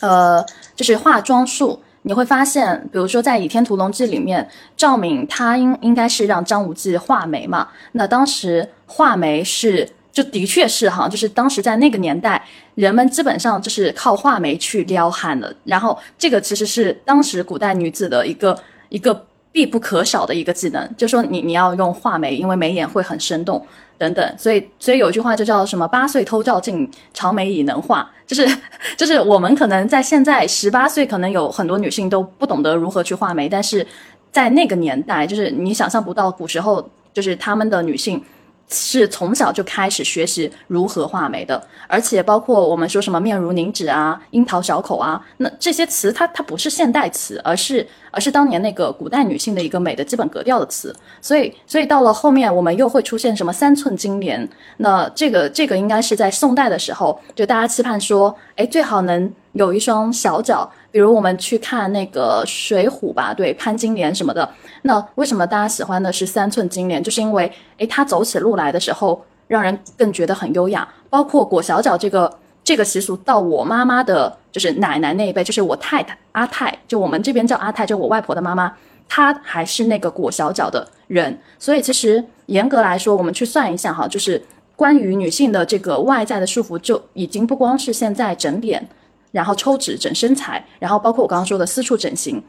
呃就是化妆术。你会发现，比如说在《倚天屠龙记》里面，赵敏她应应该是让张无忌画眉嘛。那当时画眉是，就的确是哈，就是当时在那个年代，人们基本上就是靠画眉去撩汉的。然后这个其实是当时古代女子的一个一个必不可少的一个技能，就说你你要用画眉，因为眉眼会很生动。等等，所以所以有一句话就叫什么“八岁偷照镜，长眉已能画”，就是就是我们可能在现在十八岁，可能有很多女性都不懂得如何去画眉，但是在那个年代，就是你想象不到，古时候就是他们的女性。是从小就开始学习如何画眉的，而且包括我们说什么面如凝脂啊、樱桃小口啊，那这些词它它不是现代词，而是而是当年那个古代女性的一个美的基本格调的词。所以所以到了后面，我们又会出现什么三寸金莲？那这个这个应该是在宋代的时候，就大家期盼说，哎，最好能有一双小脚。比如我们去看那个《水浒》吧，对潘金莲什么的，那为什么大家喜欢的是三寸金莲？就是因为，诶，她走起路来的时候，让人更觉得很优雅。包括裹小脚这个这个习俗，到我妈妈的，就是奶奶那一辈，就是我太太阿太，就我们这边叫阿太，就我外婆的妈妈，她还是那个裹小脚的人。所以其实严格来说，我们去算一下哈，就是关于女性的这个外在的束缚，就已经不光是现在整脸。然后抽脂整身材，然后包括我刚刚说的私处整形，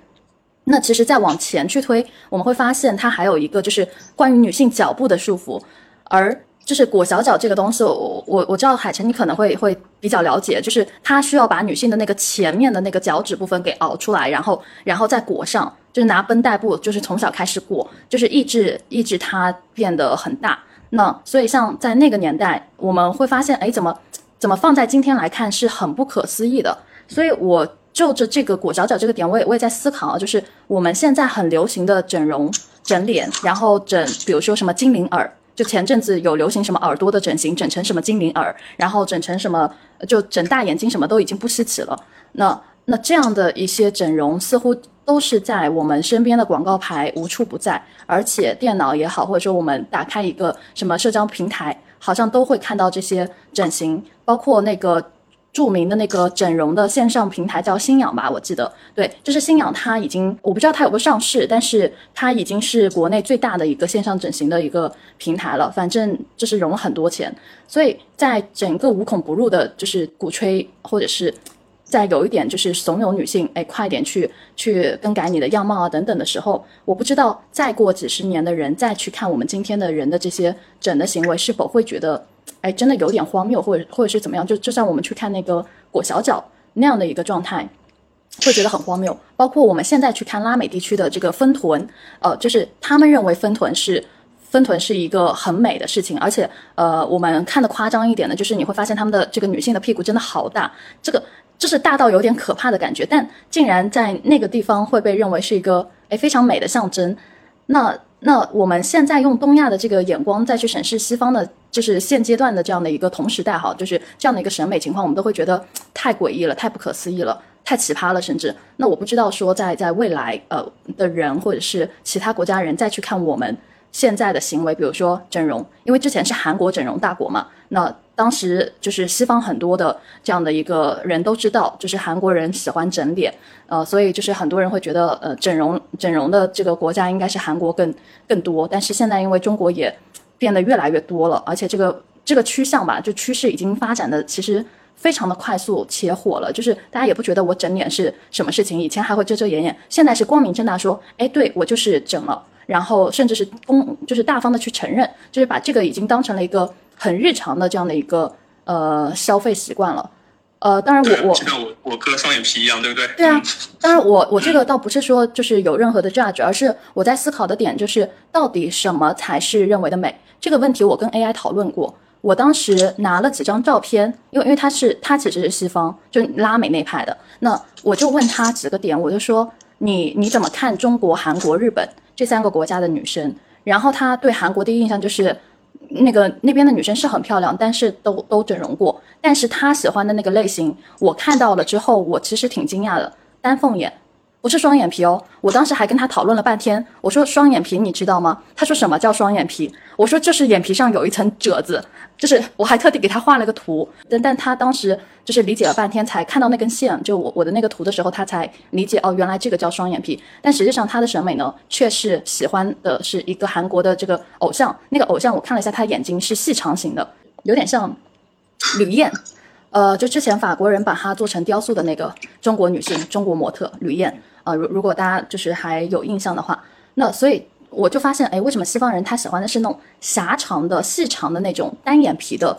那其实再往前去推，我们会发现它还有一个就是关于女性脚部的束缚，而就是裹小脚这个东西，我我我知道海晨你可能会会比较了解，就是它需要把女性的那个前面的那个脚趾部分给熬出来，然后然后再裹上，就是拿绷带布，就是从小开始裹，就是抑制抑制它变得很大。那所以像在那个年代，我们会发现，哎，怎么？怎么放在今天来看是很不可思议的，所以我就着这个裹小脚这个点，我也我也在思考啊，就是我们现在很流行的整容、整脸，然后整，比如说什么精灵耳，就前阵子有流行什么耳朵的整形，整成什么精灵耳，然后整成什么就整大眼睛，什么都已经不稀奇了。那那这样的一些整容，似乎都是在我们身边的广告牌无处不在，而且电脑也好，或者说我们打开一个什么社交平台。好像都会看到这些整形，包括那个著名的那个整容的线上平台叫新氧吧，我记得，对，就是新氧，它已经我不知道它有没有上市，但是它已经是国内最大的一个线上整形的一个平台了，反正就是融了很多钱，所以在整个无孔不入的，就是鼓吹或者是。在有一点就是怂恿女性，哎，快点去去更改你的样貌啊，等等的时候，我不知道再过几十年的人再去看我们今天的人的这些整的行为，是否会觉得，哎，真的有点荒谬，或者或者是怎么样？就就像我们去看那个裹小脚那样的一个状态，会觉得很荒谬。包括我们现在去看拉美地区的这个分臀，呃，就是他们认为分臀是分臀是一个很美的事情，而且呃，我们看的夸张一点的，就是你会发现他们的这个女性的屁股真的好大，这个。就是大到有点可怕的感觉，但竟然在那个地方会被认为是一个诶非常美的象征。那那我们现在用东亚的这个眼光再去审视西方的，就是现阶段的这样的一个同时代哈，就是这样的一个审美情况，我们都会觉得太诡异了，太不可思议了，太奇葩了，甚至。那我不知道说在在未来呃的人或者是其他国家人再去看我们现在的行为，比如说整容，因为之前是韩国整容大国嘛，那。当时就是西方很多的这样的一个人都知道，就是韩国人喜欢整脸，呃，所以就是很多人会觉得，呃，整容整容的这个国家应该是韩国更更多。但是现在因为中国也变得越来越多了，而且这个这个趋向吧，就趋势已经发展的其实非常的快速且火了。就是大家也不觉得我整脸是什么事情，以前还会遮遮掩掩，现在是光明正大说，哎，对我就是整了，然后甚至是公就是大方的去承认，就是把这个已经当成了一个。很日常的这样的一个呃消费习惯了。呃，当然我我 就像我我割双眼皮一样，对不对？对啊，当然我我这个倒不是说就是有任何的 judge，而是我在思考的点就是到底什么才是认为的美这个问题，我跟 AI 讨论过。我当时拿了几张照片，因为因为他是他其实是西方，就拉美那派的，那我就问他几个点，我就说你你怎么看中国、韩国、日本这三个国家的女生？然后她对韩国第一印象就是。那个那边的女生是很漂亮，但是都都整容过。但是她喜欢的那个类型，我看到了之后，我其实挺惊讶的，丹凤眼。不是双眼皮哦，我当时还跟他讨论了半天。我说双眼皮你知道吗？他说什么叫双眼皮？我说就是眼皮上有一层褶子，就是我还特地给他画了个图。但但他当时就是理解了半天，才看到那根线，就我我的那个图的时候，他才理解哦，原来这个叫双眼皮。但实际上他的审美呢，却是喜欢的是一个韩国的这个偶像。那个偶像我看了一下，他眼睛是细长型的，有点像吕燕。呃，就之前法国人把她做成雕塑的那个中国女性，中国模特吕燕。呃，如如果大家就是还有印象的话，那所以我就发现，哎，为什么西方人他喜欢的是那种狭长的、细长的那种单眼皮的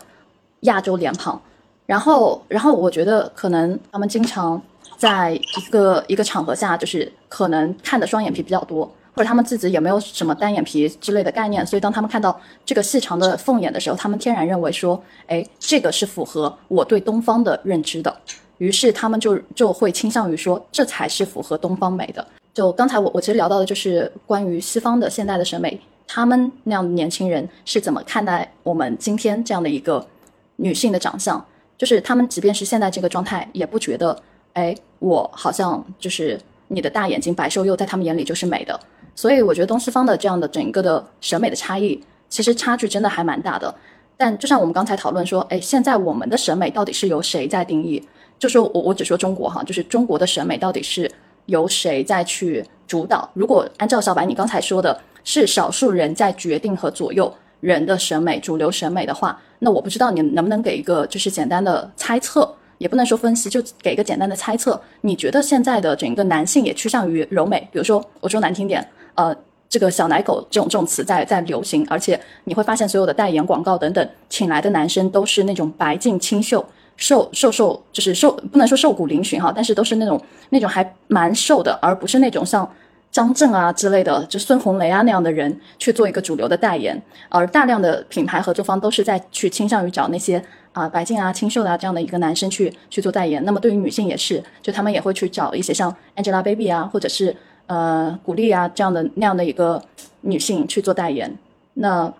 亚洲脸庞？然后，然后我觉得可能他们经常在一个一个场合下，就是可能看的双眼皮比较多，或者他们自己也没有什么单眼皮之类的概念，所以当他们看到这个细长的凤眼的时候，他们天然认为说，哎，这个是符合我对东方的认知的。于是他们就就会倾向于说，这才是符合东方美的。就刚才我我其实聊到的就是关于西方的现代的审美，他们那样的年轻人是怎么看待我们今天这样的一个女性的长相？就是他们即便是现在这个状态，也不觉得，哎，我好像就是你的大眼睛、白瘦幼，在他们眼里就是美的。所以我觉得东西方的这样的整个的审美的差异，其实差距真的还蛮大的。但就像我们刚才讨论说，哎，现在我们的审美到底是由谁在定义？就说我我只说中国哈，就是中国的审美到底是由谁在去主导？如果按照小白你刚才说的，是少数人在决定和左右人的审美、主流审美的话，那我不知道你能不能给一个就是简单的猜测，也不能说分析，就给一个简单的猜测。你觉得现在的整个男性也趋向于柔美？比如说我说难听点，呃，这个小奶狗这种这种词在在流行，而且你会发现所有的代言广告等等，请来的男生都是那种白净清秀。瘦瘦瘦就是瘦，不能说瘦骨嶙峋哈，但是都是那种那种还蛮瘦的，而不是那种像张震啊之类的，就孙红雷啊那样的人去做一个主流的代言。而大量的品牌合作方都是在去倾向于找那些啊白净啊清秀的啊这样的一个男生去去做代言。那么对于女性也是，就他们也会去找一些像 Angelababy 啊，或者是呃古力啊这样的那样的一个女性去做代言。那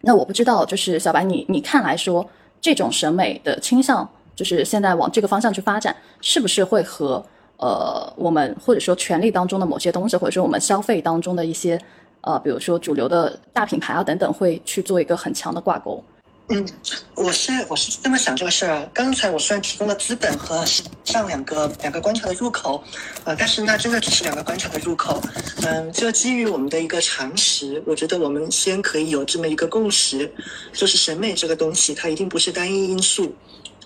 那我不知道，就是小白你你看来说。这种审美的倾向，就是现在往这个方向去发展，是不是会和呃我们或者说权力当中的某些东西，或者说我们消费当中的一些呃，比如说主流的大品牌啊等等，会去做一个很强的挂钩？嗯，我是我是这么想这个事儿。刚才我虽然提供了资本和上两个两个观察的入口，呃，但是那真的只是两个观察的入口。嗯，就基于我们的一个常识，我觉得我们先可以有这么一个共识，就是审美这个东西，它一定不是单一因素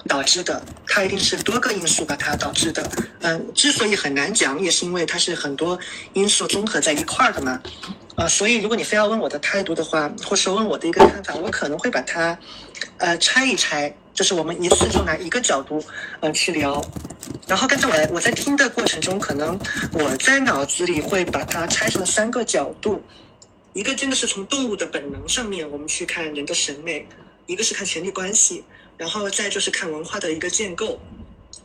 导致的，它一定是多个因素把它导致的。嗯，之所以很难讲，也是因为它是很多因素综合在一块儿的嘛。啊，所以如果你非要问我的态度的话，或是问我的一个看法，我可能会把它，呃，拆一拆，就是我们一次就拿一个角度，呃，去聊。然后刚才我我在听的过程中，可能我在脑子里会把它拆成三个角度，一个真的是从动物的本能上面我们去看人的审美，一个是看权力关系，然后再就是看文化的一个建构。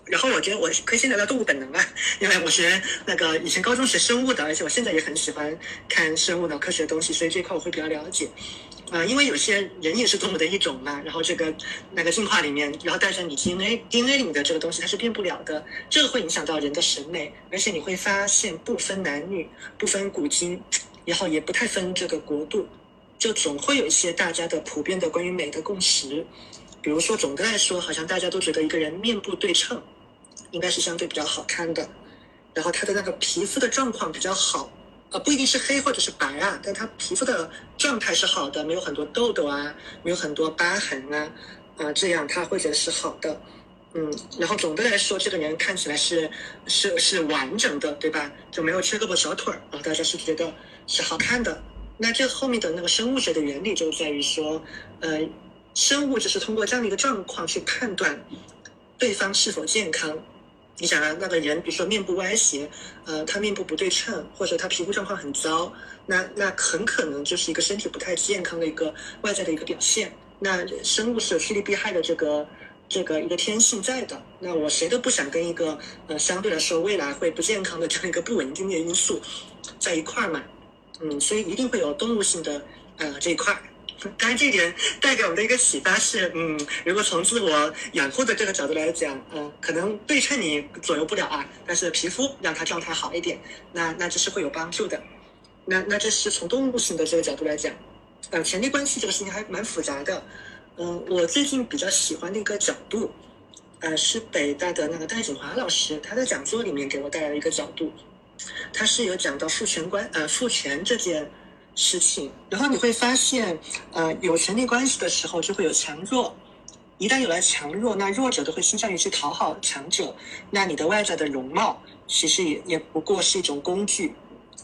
然后我觉得我可以先聊聊动物本能啊，因为我学那个以前高中学生物的，而且我现在也很喜欢看生物脑科学的东西，所以这块我会比较了解。啊，因为有些人也是动物的一种嘛，然后这个那个进化里面，然后带着你 DNA，DNA 里面的这个东西它是变不了的，这个会影响到人的审美，而且你会发现不分男女，不分古今，然后也不太分这个国度，就总会有一些大家的普遍的关于美的共识。比如说，总的来说，好像大家都觉得一个人面部对称。应该是相对比较好看的，然后他的那个皮肤的状况比较好，呃，不一定是黑或者是白啊，但他皮肤的状态是好的，没有很多痘痘啊，没有很多疤痕啊，啊，这样他会觉得是好的，嗯，然后总的来说，这个人看起来是是是完整的，对吧？就没有缺胳膊少腿儿啊，大家是觉得是好看的。那这后面的那个生物学的原理就在于说，呃。生物就是通过这样的一个状况去判断对方是否健康。你想啊，那个人，比如说面部歪斜，呃，他面部不对称，或者他皮肤状况很糟，那那很可能就是一个身体不太健康的一个外在的一个表现。那生物是有趋利避害的这个这个一个天性在的。那我谁都不想跟一个呃相对来说未来会不健康的这样一个不稳定的因素在一块儿嘛。嗯，所以一定会有动物性的呃这一块。当然，这一点带给我们的一个启发是，嗯，如果从自我养护的这个角度来讲，嗯，可能对称你左右不了啊，但是皮肤让它状态好一点，那那这是会有帮助的。那那这是从动物性的这个角度来讲，呃，权力关系这个事情还蛮复杂的。嗯，我最近比较喜欢的一个角度，呃，是北大的那个戴锦华老师他在讲座里面给我带来一个角度，他是有讲到父权关，呃，父权这件。事情，然后你会发现，呃，有权力关系的时候就会有强弱，一旦有了强弱，那弱者都会倾向于去讨好强者，那你的外在的容貌其实也也不过是一种工具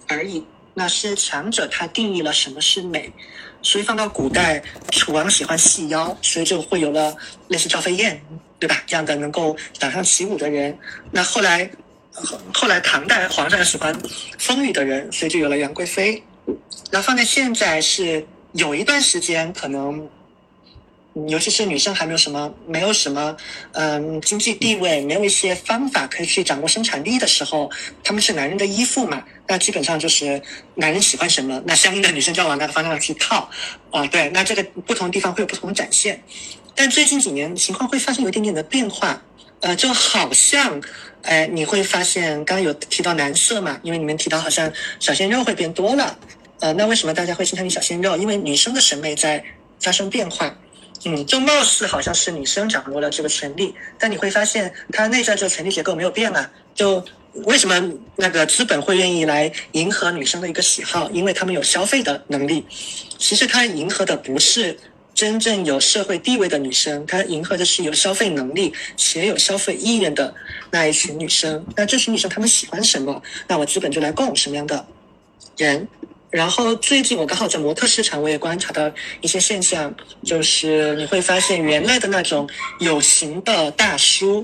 而已。那是强者他定义了什么是美，所以放到古代，楚王喜欢细腰，所以就会有了类似赵飞燕，对吧？这样的能够掌上起舞的人。那后来，后来唐代皇上喜欢丰腴的人，所以就有了杨贵妃。那放在现在是有一段时间，可能尤其是女生还没有什么没有什么嗯经济地位，没有一些方法可以去掌握生产力的时候，他们是男人的依附嘛？那基本上就是男人喜欢什么，那相应的女生就要往那个方向去靠啊。对，那这个不同地方会有不同的展现。但最近几年情况会发生有一点点的变化，呃，就好像哎，你会发现刚刚有提到男色嘛？因为你们提到好像小鲜肉会变多了。呃，那为什么大家会倾向于小鲜肉？因为女生的审美在发生变化，嗯，就貌似好像是女生掌握了这个权利，但你会发现它内在这个权力结构没有变啊。就为什么那个资本会愿意来迎合女生的一个喜好？因为他们有消费的能力。其实它迎合的不是真正有社会地位的女生，她迎合的是有消费能力且有消费意愿的那一群女生。那这群女生她们喜欢什么？那我资本就来供什么样的人。然后最近我刚好在模特市场，我也观察到一些现象，就是你会发现原来的那种有型的大叔，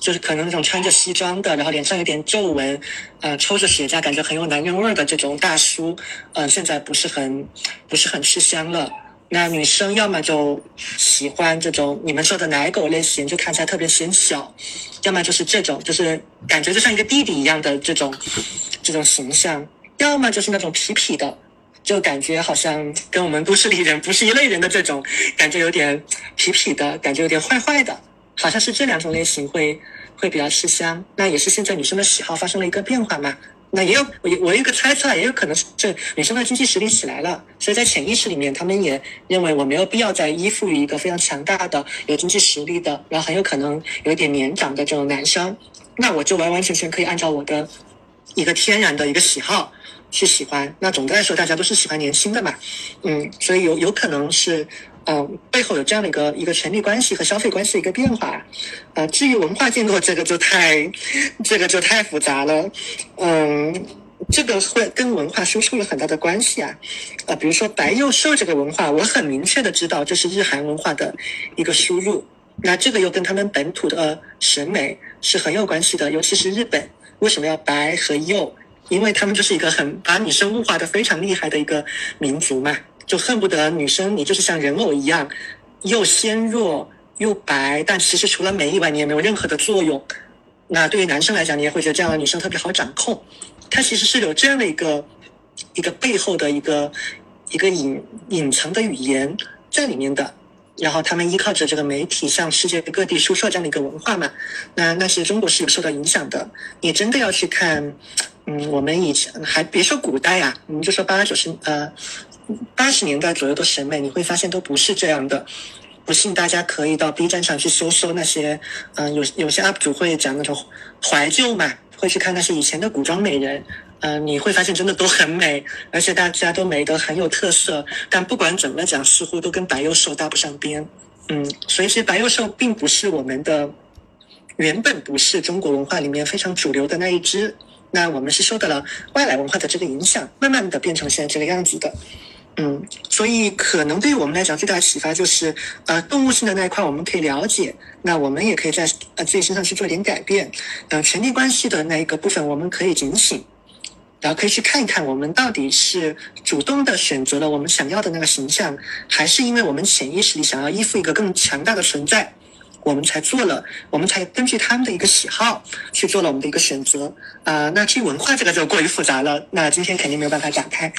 就是可能那种穿着西装的，然后脸上有点皱纹，呃，抽着雪茄，感觉很有男人味的这种大叔，呃，现在不是很不是很吃香了。那女生要么就喜欢这种你们说的奶狗类型，就看起来特别显小，要么就是这种，就是感觉就像一个弟弟一样的这种这种形象。要么就是那种痞痞的，就感觉好像跟我们都市里人不是一类人的这种感觉，有点痞痞的感觉，有点坏坏的，好像是这两种类型会会比较吃香。那也是现在女生的喜好发生了一个变化嘛？那也有我我一个猜测，也有可能是这女生的经济实力起来了，所以在潜意识里面，他们也认为我没有必要再依附于一个非常强大的有经济实力的，然后很有可能有点年长的这种男生，那我就完完全全可以按照我的一个天然的一个喜好。去喜欢，那总的来说，大家都是喜欢年轻的嘛，嗯，所以有有可能是，嗯，背后有这样的一个一个权力关系和消费关系的一个变化，呃，至于文化建构，这个就太，这个就太复杂了，嗯，这个会跟文化输出有很大的关系啊，呃，比如说白幼瘦这个文化，我很明确的知道这是日韩文化的一个输入，那这个又跟他们本土的审美是很有关系的，尤其是日本。为什么要白和幼？因为他们就是一个很把女生物化的非常厉害的一个民族嘛，就恨不得女生你就是像人偶一样，又纤弱又白，但其实除了美以外，你也没有任何的作用。那对于男生来讲，你也会觉得这样的女生特别好掌控。他其实是有这样的一个一个背后的一个一个隐隐藏的语言在里面的。然后他们依靠着这个媒体向世界各地输出这样的一个文化嘛。那那些中国是有受到影响的。你真的要去看。嗯，我们以前还别说古代呀，我们就说八九十呃八十年代左右的审美，你会发现都不是这样的。不信大家可以到 B 站上去搜搜那些，嗯，有有些 UP 主会讲那种怀旧嘛，会去看那些以前的古装美人，嗯，你会发现真的都很美，而且大家都美得很有特色。但不管怎么讲，似乎都跟白幼瘦搭不上边。嗯，所以其实白幼瘦并不是我们的原本不是中国文化里面非常主流的那一支。那我们是受到了外来文化的这个影响，慢慢的变成现在这个样子的。嗯，所以可能对于我们来讲，最大的启发就是，呃，动物性的那一块我们可以了解，那我们也可以在呃自己身上去做点改变。呃，权力关系的那一个部分，我们可以警醒，然后可以去看一看，我们到底是主动的选择了我们想要的那个形象，还是因为我们潜意识里想要依附一个更强大的存在，我们才做了，我们才根据他们的一个喜好去做了我们的一个选择。啊，那至于文化这个就过于复杂了，那今天肯定没有办法展开。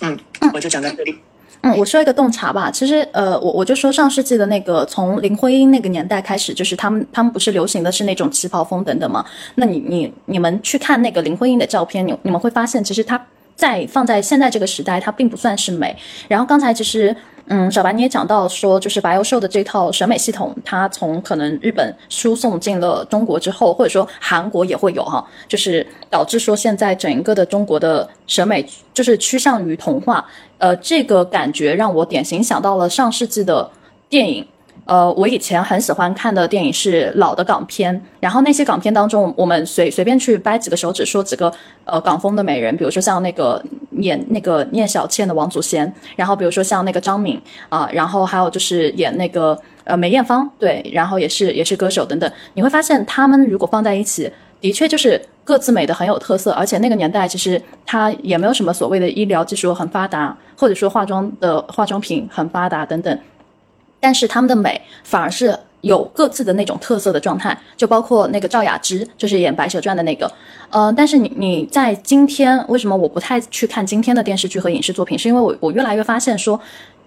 嗯，我就讲到这里。嗯，我说一个洞察吧。其实，呃，我我就说上世纪的那个从林徽因那个年代开始，就是他们他们不是流行的是那种旗袍风等等嘛？那你你你们去看那个林徽因的照片，你你们会发现，其实她在放在现在这个时代，它并不算是美。然后刚才其实。嗯，小白你也讲到说，就是白幼瘦的这套审美系统，它从可能日本输送进了中国之后，或者说韩国也会有哈，就是导致说现在整个的中国的审美就是趋向于童话，呃，这个感觉让我典型想到了上世纪的电影。呃，我以前很喜欢看的电影是老的港片，然后那些港片当中，我们随随便去掰几个手指说几个呃港风的美人，比如说像那个演那个聂小倩的王祖贤，然后比如说像那个张敏啊，然后还有就是演那个呃梅艳芳，对，然后也是也是歌手等等，你会发现他们如果放在一起，的确就是各自美的很有特色，而且那个年代其实它也没有什么所谓的医疗技术很发达，或者说化妆的化妆品很发达等等。但是他们的美反而是有各自的那种特色的状态，就包括那个赵雅芝，就是演《白蛇传》的那个，呃，但是你你在今天为什么我不太去看今天的电视剧和影视作品？是因为我我越来越发现说，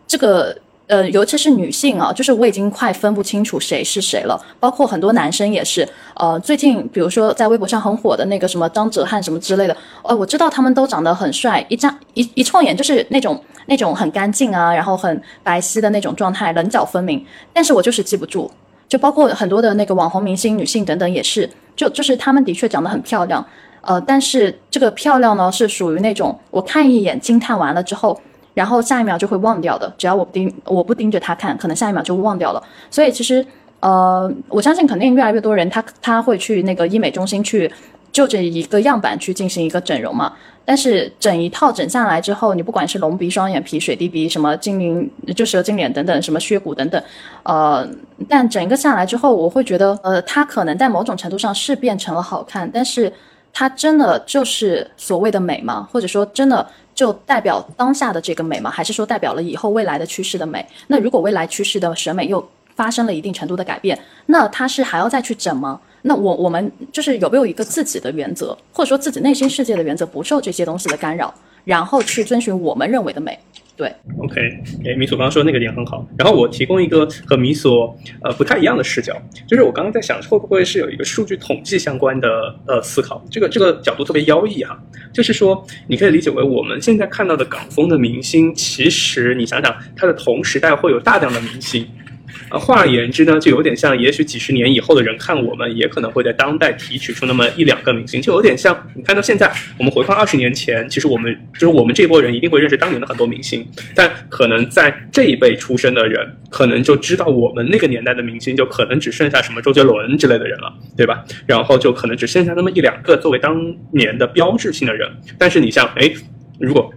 这个呃，尤其是女性啊，就是我已经快分不清楚谁是谁了，包括很多男生也是。呃，最近比如说在微博上很火的那个什么张哲瀚什么之类的，呃，我知道他们都长得很帅，一张一一冲眼就是那种。那种很干净啊，然后很白皙的那种状态，棱角分明。但是我就是记不住，就包括很多的那个网红明星、女性等等也是，就就是她们的确长得很漂亮，呃，但是这个漂亮呢是属于那种我看一眼惊叹完了之后，然后下一秒就会忘掉的。只要我不盯我不盯着她看，可能下一秒就忘掉了。所以其实呃，我相信肯定越来越多人他他会去那个医美中心去就这一个样板去进行一个整容嘛。但是整一套整下来之后，你不管是隆鼻、双眼皮、水滴鼻、什么精灵就蛇精脸等等，什么削骨等等，呃，但整个下来之后，我会觉得，呃，它可能在某种程度上是变成了好看，但是它真的就是所谓的美吗？或者说真的就代表当下的这个美吗？还是说代表了以后未来的趋势的美？那如果未来趋势的审美又发生了一定程度的改变，那它是还要再去整吗？那我我们就是有没有一个自己的原则，或者说自己内心世界的原则，不受这些东西的干扰，然后去遵循我们认为的美。对，OK，哎，米索刚刚说那个点很好。然后我提供一个和米索呃不太一样的视角，就是我刚刚在想会不会是有一个数据统计相关的呃思考，这个这个角度特别妖异哈，就是说你可以理解为我们现在看到的港风的明星，其实你想想，他的同时代会有大量的明星。啊，换而言之呢，就有点像，也许几十年以后的人看我们，也可能会在当代提取出那么一两个明星，就有点像你看到现在，我们回看二十年前，其实我们就是我们这波人一定会认识当年的很多明星，但可能在这一辈出生的人，可能就知道我们那个年代的明星，就可能只剩下什么周杰伦之类的人了，对吧？然后就可能只剩下那么一两个作为当年的标志性的人，但是你像，哎，如果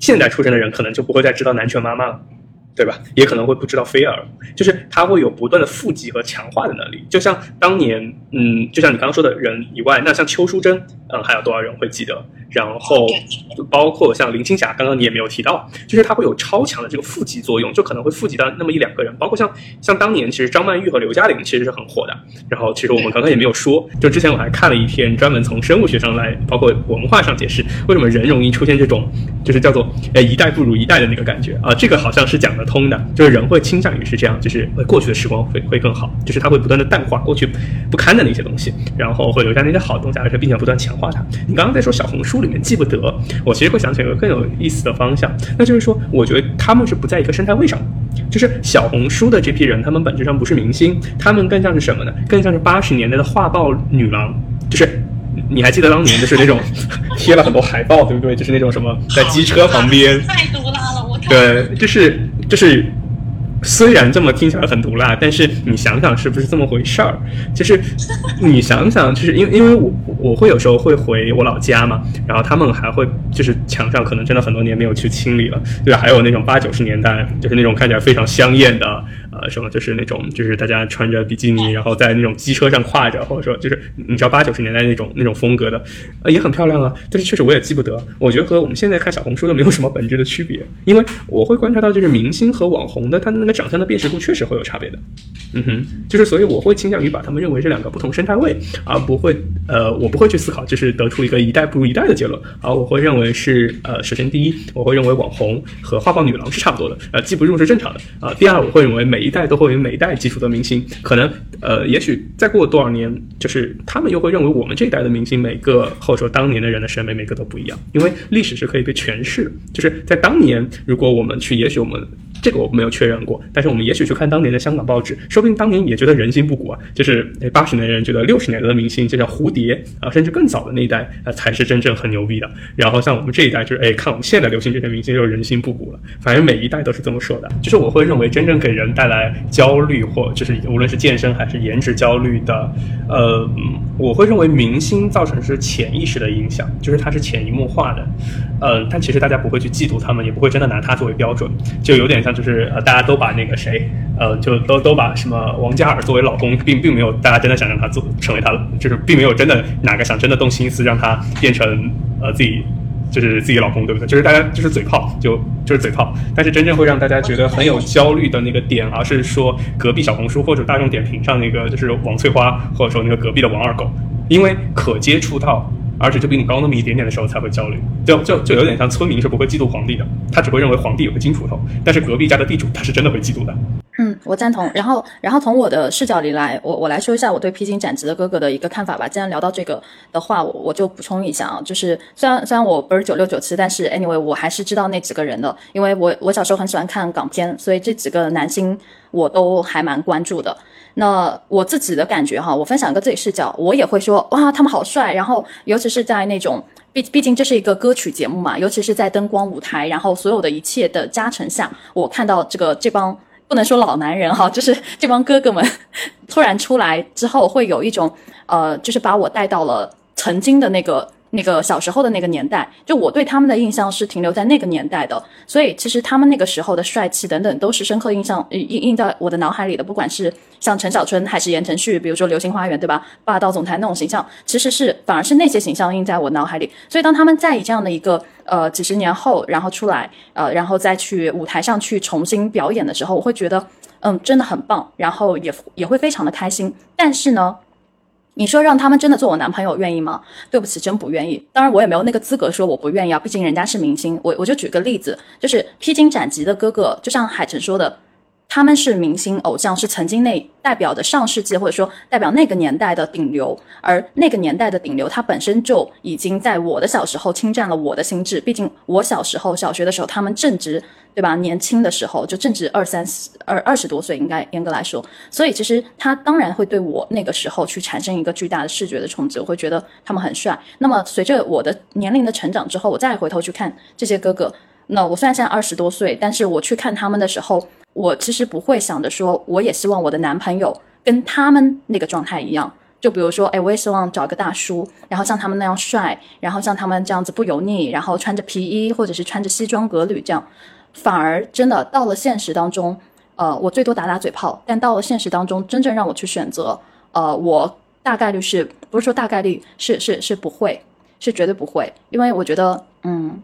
现在出生的人，可能就不会再知道南拳妈妈了。对吧？也可能会不知道菲尔，就是他会有不断的复习和强化的能力。就像当年，嗯，就像你刚刚说的人以外，那像邱淑贞，嗯，还有多少人会记得？然后包括像林青霞，刚刚你也没有提到，就是他会有超强的这个复习作用，就可能会复习到那么一两个人。包括像像当年，其实张曼玉和刘嘉玲其实是很火的。然后其实我们刚刚也没有说，就之前我还看了一篇专门从生物学上来，包括文化上解释为什么人容易出现这种，就是叫做呃一代不如一代的那个感觉啊。这个好像是讲得。通的，就是人会倾向于是这样，就是过去的时光会会更好，就是它会不断的淡化过去不堪的那些东西，然后会留下那些好的东西，而且并且不断强化它。你刚刚在说小红书里面记不得，我其实会想起一个更有意思的方向，那就是说，我觉得他们是不在一个生态位上，就是小红书的这批人，他们本质上不是明星，他们更像是什么呢？更像是八十年代的画报女郎，就是你还记得当年就是那种 贴了很多海报，对不对？就是那种什么在机车旁边。太毒辣了。我对，就是就是虽然这么听起来很毒辣，但是你想想是不是这么回事儿？就是 你想想，就是因为因为我我会有时候会回我老家嘛，然后他们还会就是墙上可能真的很多年没有去清理了，对，还有那种八九十年代就是那种看起来非常香艳的呃什么，就是那种就是大家穿着比基尼，然后在那种机车上挎着，或者说就是你知道八九十年代那种那种风格的，呃也很漂亮啊。但是确实我也记不得，我觉得和我们现在看小红书的没有什么本质的区别，因为我会观察到就是明星和网红的他的那个长相的辨识度确实会有差别的。嗯哼，就是所以我会倾向于把他们认为这两个不同生态位，而不会呃我不会去思考就是得出一个一代不如一代的结论，而我会认为是呃首先第一我会认为网红和画报女郎是差不多的，呃记不住是正常的呃。第二我会认为每一代都会有每一代基础的明星，可能呃也许再过多少年，就是他们又会认为我们这一代的明星每个或者说当年的人的审美每个都不一样，因为历史是可以被诠释的，就是在当年如果我们去，也许我们。这个我没有确认过，但是我们也许去看当年的香港报纸，说不定当年也觉得人心不古啊。就是诶，八十年的人觉得六十年代的明星，就像蝴蝶啊，甚至更早的那一代啊，才是真正很牛逼的。然后像我们这一代，就是诶，看我们现在流行这些明星，就是人心不古了。反正每一代都是这么说的。就是我会认为，真正给人带来焦虑，或就是无论是健身还是颜值焦虑的，呃，我会认为明星造成是潜意识的影响，就是它是潜移默化的。嗯，但其实大家不会去嫉妒他们，也不会真的拿他作为标准，就有点像。就是呃，大家都把那个谁，呃，就都都把什么王嘉尔作为老公，并并没有大家真的想让他做成为他，就是并没有真的哪个想真的动心思让他变成呃自己就是自己老公，对不对？就是大家就是嘴炮，就就是嘴炮。但是真正会让大家觉得很有焦虑的那个点，而是说隔壁小红书或者大众点评上那个就是王翠花，或者说那个隔壁的王二狗，因为可接触到。而且就比你高那么一点点的时候才会焦虑，就就就有点像村民是不会嫉妒皇帝的，他只会认为皇帝有个金锄头，但是隔壁家的地主他是真的会嫉妒的。嗯，我赞同。然后，然后从我的视角里来，我我来说一下我对披荆斩棘的哥哥的一个看法吧。既然聊到这个的话，我我就补充一下啊，就是虽然虽然我不是九六九七，但是 anyway 我还是知道那几个人的，因为我我小时候很喜欢看港片，所以这几个男星我都还蛮关注的。那我自己的感觉哈，我分享一个自己视角，我也会说哇，他们好帅。然后，尤其是在那种毕毕竟这是一个歌曲节目嘛，尤其是在灯光舞台，然后所有的一切的加成下，我看到这个这帮不能说老男人哈，就是这帮哥哥们突然出来之后，会有一种呃，就是把我带到了曾经的那个。那个小时候的那个年代，就我对他们的印象是停留在那个年代的，所以其实他们那个时候的帅气等等都是深刻印象印印在我的脑海里的。不管是像陈小春还是言承旭，比如说《流星花园》，对吧？霸道总裁那种形象，其实是反而是那些形象印在我脑海里。所以当他们在以这样的一个呃几十年后，然后出来呃，然后再去舞台上去重新表演的时候，我会觉得嗯真的很棒，然后也也会非常的开心。但是呢。你说让他们真的做我男朋友愿意吗？对不起，真不愿意。当然，我也没有那个资格说我不愿意啊，毕竟人家是明星。我我就举个例子，就是披荆斩棘的哥哥，就像海晨说的。他们是明星偶像，是曾经那代表的上世纪或者说代表那个年代的顶流，而那个年代的顶流，他本身就已经在我的小时候侵占了我的心智。毕竟我小时候小学的时候，他们正值对吧？年轻的时候就正值二三十二二十多岁，应该严格来说。所以其实他当然会对我那个时候去产生一个巨大的视觉的冲击，我会觉得他们很帅。那么随着我的年龄的成长之后，我再回头去看这些哥哥，那我虽然现在二十多岁，但是我去看他们的时候。我其实不会想着说，我也希望我的男朋友跟他们那个状态一样。就比如说，哎，我也希望找一个大叔，然后像他们那样帅，然后像他们这样子不油腻，然后穿着皮衣或者是穿着西装革履这样。反而真的到了现实当中，呃，我最多打打嘴炮，但到了现实当中，真正让我去选择，呃，我大概率是不是说大概率是是是不会，是绝对不会，因为我觉得，嗯，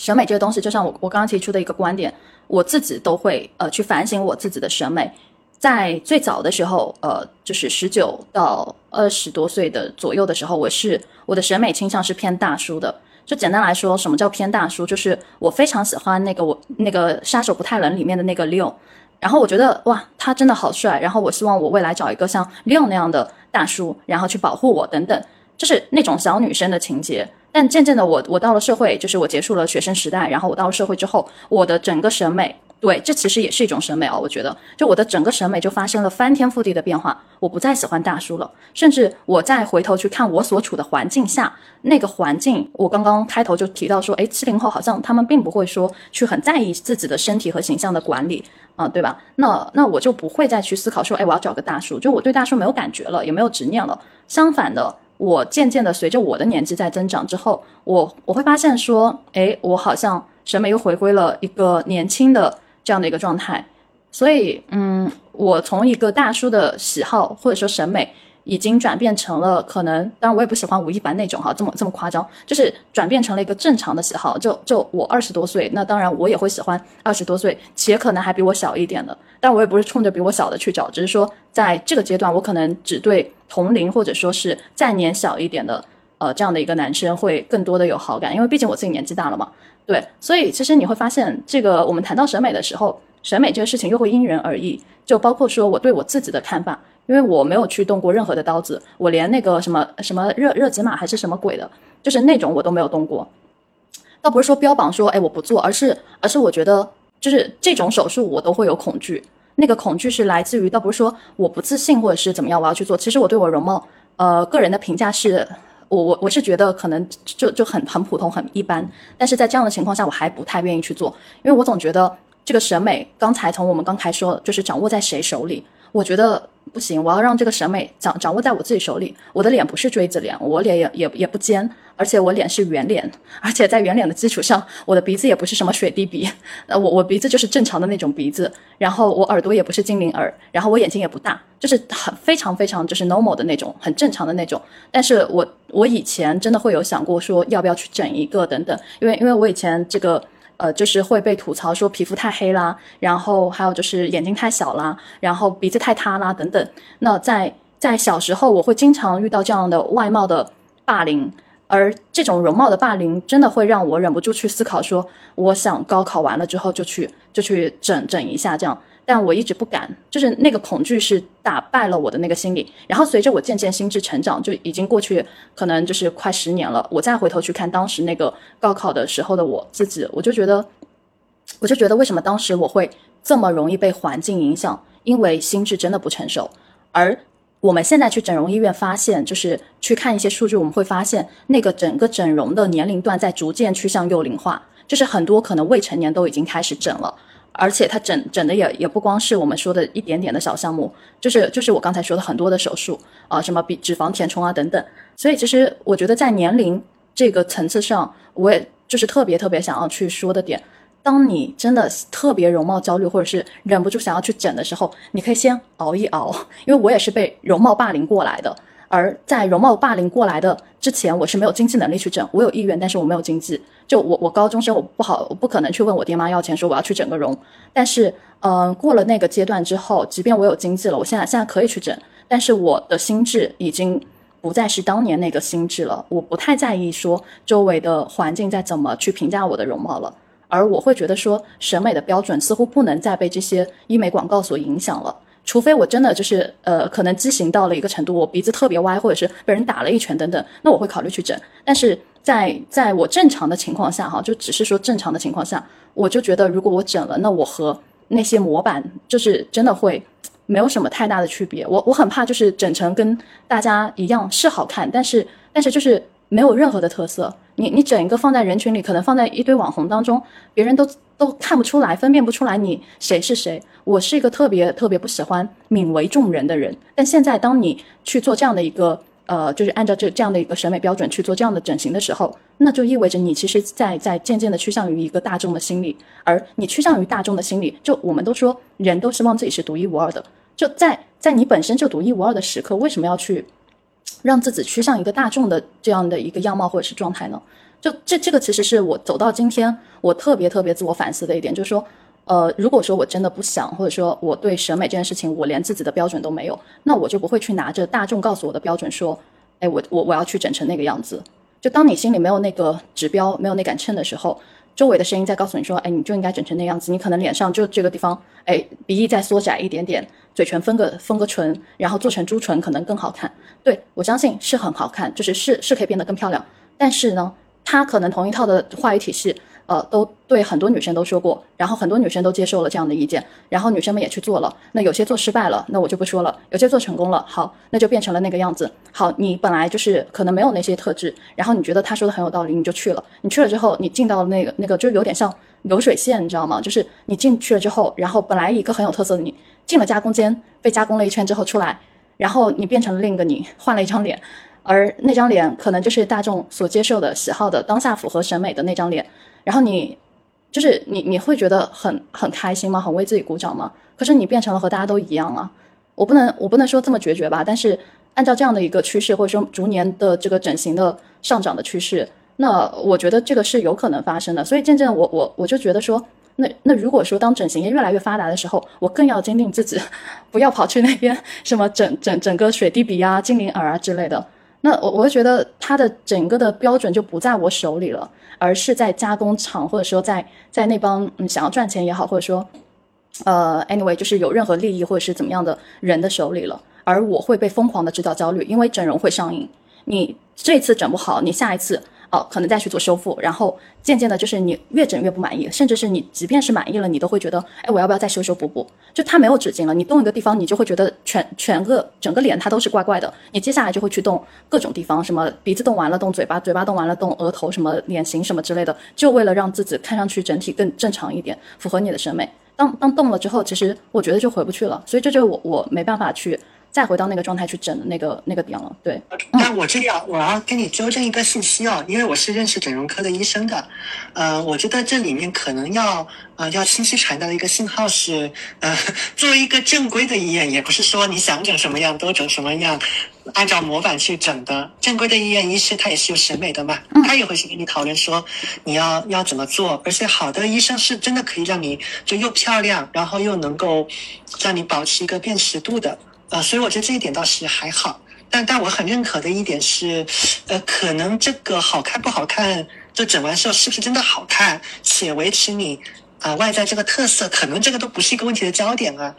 审美这个东西，就像我我刚刚提出的一个观点。我自己都会呃去反省我自己的审美，在最早的时候，呃，就是十九到二十多岁的左右的时候，我是我的审美倾向是偏大叔的。就简单来说，什么叫偏大叔？就是我非常喜欢那个我那个杀手不太冷里面的那个 Leo，然后我觉得哇，他真的好帅，然后我希望我未来找一个像 Leo 那样的大叔，然后去保护我等等，就是那种小女生的情节。但渐渐的，我我到了社会，就是我结束了学生时代，然后我到了社会之后，我的整个审美对，这其实也是一种审美啊，我觉得，就我的整个审美就发生了翻天覆地的变化，我不再喜欢大叔了，甚至我再回头去看我所处的环境下那个环境，我刚刚开头就提到说，哎，七零后好像他们并不会说去很在意自己的身体和形象的管理啊，对吧？那那我就不会再去思考说，哎，我要找个大叔，就我对大叔没有感觉了，也没有执念了。相反的，我渐渐的随着我的年纪在增长之后，我我会发现说，哎，我好像审美又回归了一个年轻的。这样的一个状态，所以，嗯，我从一个大叔的喜好或者说审美，已经转变成了可能，当然我也不喜欢吴亦凡那种哈，这么这么夸张，就是转变成了一个正常的喜好。就就我二十多岁，那当然我也会喜欢二十多岁且可能还比我小一点的，但我也不是冲着比我小的去找，只是说在这个阶段，我可能只对同龄或者说是再年小一点的，呃，这样的一个男生会更多的有好感，因为毕竟我自己年纪大了嘛。对，所以其实你会发现，这个我们谈到审美的时候，审美这个事情又会因人而异。就包括说我对我自己的看法，因为我没有去动过任何的刀子，我连那个什么什么热热解码还是什么鬼的，就是那种我都没有动过。倒不是说标榜说哎我不做，而是而是我觉得就是这种手术我都会有恐惧。那个恐惧是来自于倒不是说我不自信或者是怎么样我要去做。其实我对我容貌呃个人的评价是。我我我是觉得可能就就很很普通很一般，但是在这样的情况下，我还不太愿意去做，因为我总觉得这个审美，刚才从我们刚才说，就是掌握在谁手里，我觉得。不行，我要让这个审美掌掌握在我自己手里。我的脸不是锥子脸，我脸也也也不尖，而且我脸是圆脸，而且在圆脸的基础上，我的鼻子也不是什么水滴鼻，呃，我我鼻子就是正常的那种鼻子，然后我耳朵也不是精灵耳，然后我眼睛也不大，就是很非常非常就是 normal 的那种，很正常的那种。但是我我以前真的会有想过说要不要去整一个等等，因为因为我以前这个。呃，就是会被吐槽说皮肤太黑啦，然后还有就是眼睛太小啦，然后鼻子太塌啦等等。那在在小时候，我会经常遇到这样的外貌的霸凌，而这种容貌的霸凌真的会让我忍不住去思考，说我想高考完了之后就去就去整整一下这样。但我一直不敢，就是那个恐惧是打败了我的那个心理。然后随着我渐渐心智成长，就已经过去可能就是快十年了。我再回头去看当时那个高考的时候的我自己，我就觉得，我就觉得为什么当时我会这么容易被环境影响？因为心智真的不成熟。而我们现在去整容医院发现，就是去看一些数据，我们会发现那个整个整容的年龄段在逐渐趋向幼龄化，就是很多可能未成年都已经开始整了。而且它整整的也也不光是我们说的一点点的小项目，就是就是我刚才说的很多的手术啊，什么比脂肪填充啊等等。所以其实我觉得在年龄这个层次上，我也就是特别特别想要去说的点。当你真的特别容貌焦虑，或者是忍不住想要去整的时候，你可以先熬一熬，因为我也是被容貌霸凌过来的。而在容貌霸凌过来的之前，我是没有经济能力去整，我有意愿，但是我没有经济。就我我高中生，我不好，我不可能去问我爹妈要钱，说我要去整个容。但是，嗯，过了那个阶段之后，即便我有经济了，我现在现在可以去整，但是我的心智已经不再是当年那个心智了。我不太在意说周围的环境在怎么去评价我的容貌了，而我会觉得说审美的标准似乎不能再被这些医美广告所影响了。除非我真的就是呃，可能畸形到了一个程度，我鼻子特别歪，或者是被人打了一拳等等，那我会考虑去整。但是在在我正常的情况下，哈，就只是说正常的情况下，我就觉得如果我整了，那我和那些模板就是真的会没有什么太大的区别。我我很怕就是整成跟大家一样是好看，但是但是就是没有任何的特色。你你整一个放在人群里，可能放在一堆网红当中，别人都都看不出来，分辨不出来你谁是谁。我是一个特别特别不喜欢泯为众人的人，但现在当你去做这样的一个呃，就是按照这这样的一个审美标准去做这样的整形的时候，那就意味着你其实在在渐渐的趋向于一个大众的心理，而你趋向于大众的心理，就我们都说人都希望自己是独一无二的，就在在你本身就独一无二的时刻，为什么要去？让自己趋向一个大众的这样的一个样貌或者是状态呢？就这这个其实是我走到今天我特别特别自我反思的一点，就是说，呃，如果说我真的不想，或者说我对审美这件事情我连自己的标准都没有，那我就不会去拿着大众告诉我的标准说，哎，我我我要去整成那个样子。就当你心里没有那个指标，没有那杆秤的时候。周围的声音在告诉你说：“哎，你就应该整成那样子。你可能脸上就这个地方，哎，鼻翼再缩窄一点点，嘴唇分个分个唇，然后做成朱唇，可能更好看。对我相信是很好看，就是是是可以变得更漂亮。但是呢，它可能同一套的话语体系，呃，都对很多女生都说过，然后很多女生都接受了这样的意见，然后女生们也去做了。那有些做失败了，那我就不说了；有些做成功了，好，那就变成了那个样子。好，你本来就是可能没有那些特质，然后你觉得他说的很有道理，你就去了。你去了之后，你进到了那个那个，就有点像流水线，你知道吗？就是你进去了之后，然后本来一个很有特色的你，进了加工间，被加工了一圈之后出来，然后你变成了另一个你，换了一张脸，而那张脸可能就是大众所接受的、喜好的、当下符合审美的那张脸。然后你，就是你，你会觉得很很开心吗？很为自己鼓掌吗？可是你变成了和大家都一样啊！我不能，我不能说这么决绝吧。但是按照这样的一个趋势，或者说逐年的这个整形的上涨的趋势，那我觉得这个是有可能发生的。所以渐渐我我我就觉得说，那那如果说当整形业越来越发达的时候，我更要坚定自己，不要跑去那边什么整 整整个水滴鼻啊、精灵耳啊之类的。那我我会觉得它的整个的标准就不在我手里了，而是在加工厂或者说在在那帮嗯想要赚钱也好，或者说，呃，anyway 就是有任何利益或者是怎么样的人的手里了，而我会被疯狂的制造焦虑，因为整容会上瘾，你这次整不好，你下一次。哦，可能再去做修复，然后渐渐的，就是你越整越不满意，甚至是你即便是满意了，你都会觉得，哎，我要不要再修修补补？就它没有止境了，你动一个地方，你就会觉得全全个整个脸它都是怪怪的，你接下来就会去动各种地方，什么鼻子动完了动嘴巴，嘴巴动完了动额头，什么脸型什么之类的，就为了让自己看上去整体更正常一点，符合你的审美。当当动了之后，其实我觉得就回不去了，所以这就我我没办法去。再回到那个状态去整的那个那个点了，对。那我这里要我要跟你纠正一个信息哦，因为我是认识整容科的医生的，呃，我觉得这里面可能要呃要清晰传达的一个信号是，呃，作为一个正规的医院，也不是说你想整什么样都整什么样，按照模板去整的。正规的医院医师他也是有审美的嘛，他也会去跟你讨论说你要要怎么做，而且好的医生是真的可以让你就又漂亮，然后又能够让你保持一个辨识度的。呃，所以我觉得这一点倒是还好，但但我很认可的一点是，呃，可能这个好看不好看，就整完之后是不是真的好看，且维持你啊外在这个特色，可能这个都不是一个问题的焦点啊。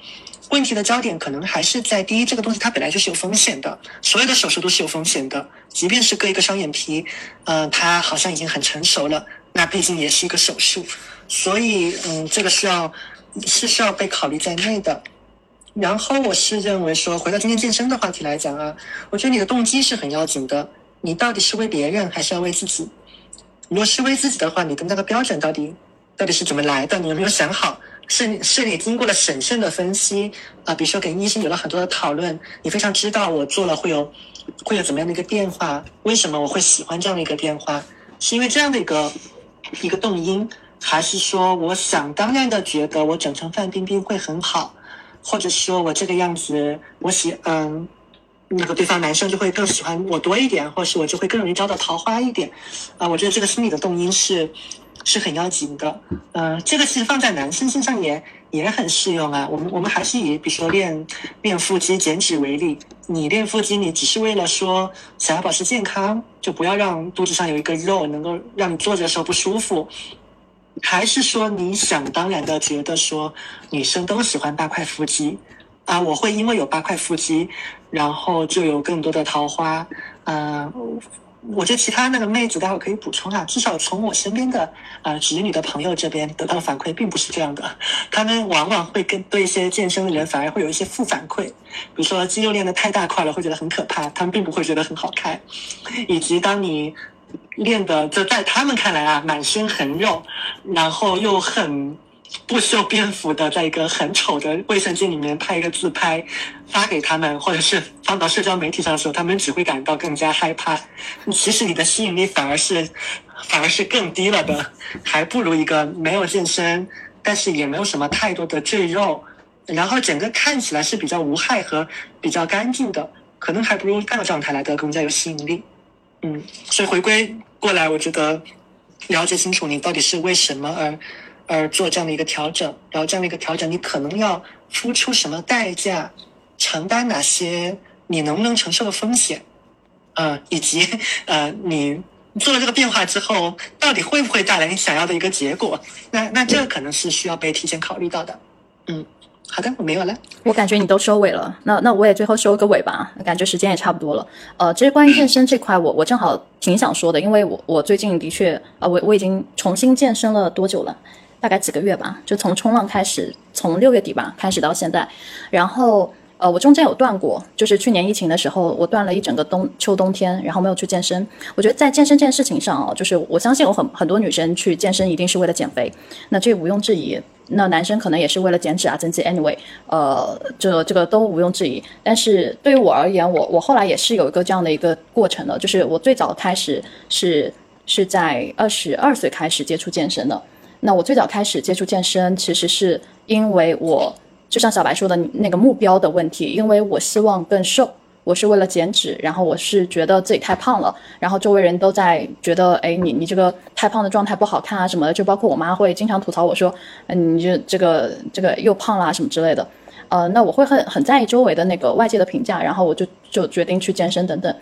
问题的焦点可能还是在第一，这个东西它本来就是有风险的，所有的手术都是有风险的，即便是割一个双眼皮，嗯，它好像已经很成熟了，那毕竟也是一个手术，所以嗯，这个是要是需要被考虑在内的。然后我是认为说，回到今天健身的话题来讲啊，我觉得你的动机是很要紧的。你到底是为别人，还是要为自己？如果是为自己的话，你的那个标准到底到底是怎么来的？你有没有想好？是是你经过了审慎的分析啊？比如说跟医生有了很多的讨论，你非常知道我做了会有会有怎么样的一个变化？为什么我会喜欢这样的一个变化？是因为这样的一个一个动因，还是说我想当然的觉得我整成范冰冰会很好？或者说我这个样子，我喜嗯，那个对方男生就会更喜欢我多一点，或是我就会更容易招到桃花一点，啊，我觉得这个心理的动因是是很要紧的，嗯，这个其实放在男生身上也也很适用啊。我们我们还是以比如说练练腹肌减脂为例，你练腹肌，你只是为了说想要保持健康，就不要让肚子上有一个肉能够让你坐着的时候不舒服。还是说你想当然的觉得说女生都喜欢八块腹肌啊？我会因为有八块腹肌，然后就有更多的桃花。嗯，我觉得其他那个妹子待会可以补充啊。至少从我身边的呃直女的朋友这边得到的反馈并不是这样的。他们往往会跟对一些健身的人反而会有一些负反馈，比如说肌肉练得太大块了会觉得很可怕，他们并不会觉得很好看。以及当你。练的，就在他们看来啊，满身横肉，然后又很不修边幅的，在一个很丑的卫生间里面拍一个自拍，发给他们，或者是放到社交媒体上的时候，他们只会感到更加害怕。其实你的吸引力反而是反而是更低了的，还不如一个没有健身，但是也没有什么太多的赘肉，然后整个看起来是比较无害和比较干净的，可能还不如那个状态来的更加有吸引力。嗯，所以回归过来，我觉得了解清楚你到底是为什么而而做这样的一个调整，然后这样的一个调整，你可能要付出什么代价，承担哪些你能不能承受的风险，嗯，以及呃，你做了这个变化之后，到底会不会带来你想要的一个结果？那那这可能是需要被提前考虑到的。嗯，好的，我没有了。我感觉你都收尾了，那那我也最后收个尾吧。感觉时间也差不多了。呃，其实关于健身这块，我我正好挺想说的，因为我我最近的确啊，我我已经重新健身了多久了？大概几个月吧，就从冲浪开始，从六月底吧开始到现在，然后。呃，我中间有断过，就是去年疫情的时候，我断了一整个冬秋冬天，然后没有去健身。我觉得在健身这件事情上哦，就是我相信有很很多女生去健身一定是为了减肥，那这毋庸置疑。那男生可能也是为了减脂啊、增肌。Anyway，呃，这这个都毋庸置疑。但是对于我而言，我我后来也是有一个这样的一个过程的，就是我最早开始是是在二十二岁开始接触健身的。那我最早开始接触健身，其实是因为我。就像小白说的那个目标的问题，因为我希望更瘦，我是为了减脂，然后我是觉得自己太胖了，然后周围人都在觉得，哎，你你这个太胖的状态不好看啊什么的，就包括我妈会经常吐槽我说，嗯，你这这个这个又胖啦什么之类的，呃，那我会很很在意周围的那个外界的评价，然后我就就决定去健身等等。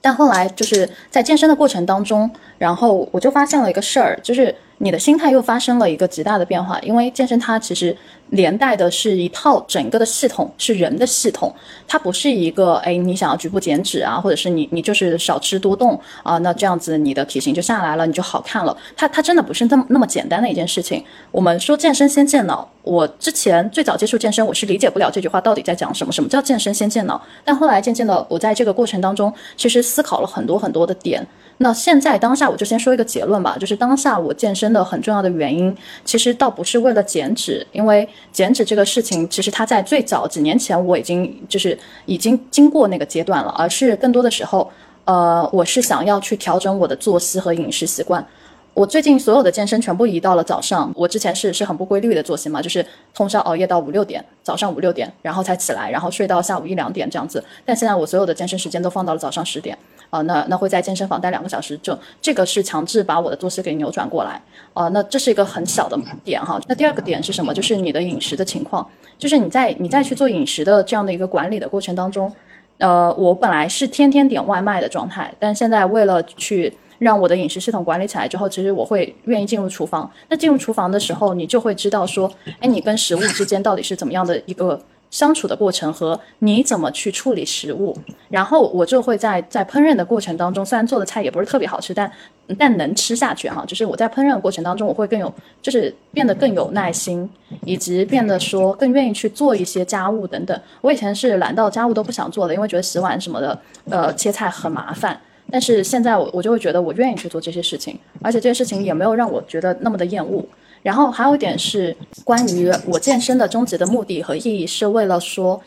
但后来就是在健身的过程当中，然后我就发现了一个事儿，就是你的心态又发生了一个极大的变化，因为健身它其实。连带的是一套整个的系统，是人的系统，它不是一个哎，你想要局部减脂啊，或者是你你就是少吃多动啊，那这样子你的体型就下来了，你就好看了。它它真的不是那么那么简单的一件事情。我们说健身先健脑，我之前最早接触健身，我是理解不了这句话到底在讲什么，什么叫健身先健脑。但后来渐渐的，我在这个过程当中，其实思考了很多很多的点。那现在当下我就先说一个结论吧，就是当下我健身的很重要的原因，其实倒不是为了减脂，因为减脂这个事情，其实它在最早几年前我已经就是已经经过那个阶段了，而是更多的时候，呃，我是想要去调整我的作息和饮食习惯。我最近所有的健身全部移到了早上，我之前是是很不规律的作息嘛，就是通宵熬夜到五六点，早上五六点，然后才起来，然后睡到下午一两点这样子。但现在我所有的健身时间都放到了早上十点。啊，那那会在健身房待两个小时，就这个是强制把我的作息给扭转过来。啊，那这是一个很小的点哈。那第二个点是什么？就是你的饮食的情况，就是你在你在去做饮食的这样的一个管理的过程当中，呃，我本来是天天点外卖的状态，但现在为了去让我的饮食系统管理起来之后，其实我会愿意进入厨房。那进入厨房的时候，你就会知道说，哎，你跟食物之间到底是怎么样的一个。相处的过程和你怎么去处理食物，然后我就会在在烹饪的过程当中，虽然做的菜也不是特别好吃，但但能吃下去哈。就是我在烹饪的过程当中，我会更有，就是变得更有耐心，以及变得说更愿意去做一些家务等等。我以前是懒到家务都不想做的，因为觉得洗碗什么的，呃，切菜很麻烦。但是现在我我就会觉得我愿意去做这些事情，而且这些事情也没有让我觉得那么的厌恶。然后还有一点是关于我健身的终极的目的和意义，是为了说，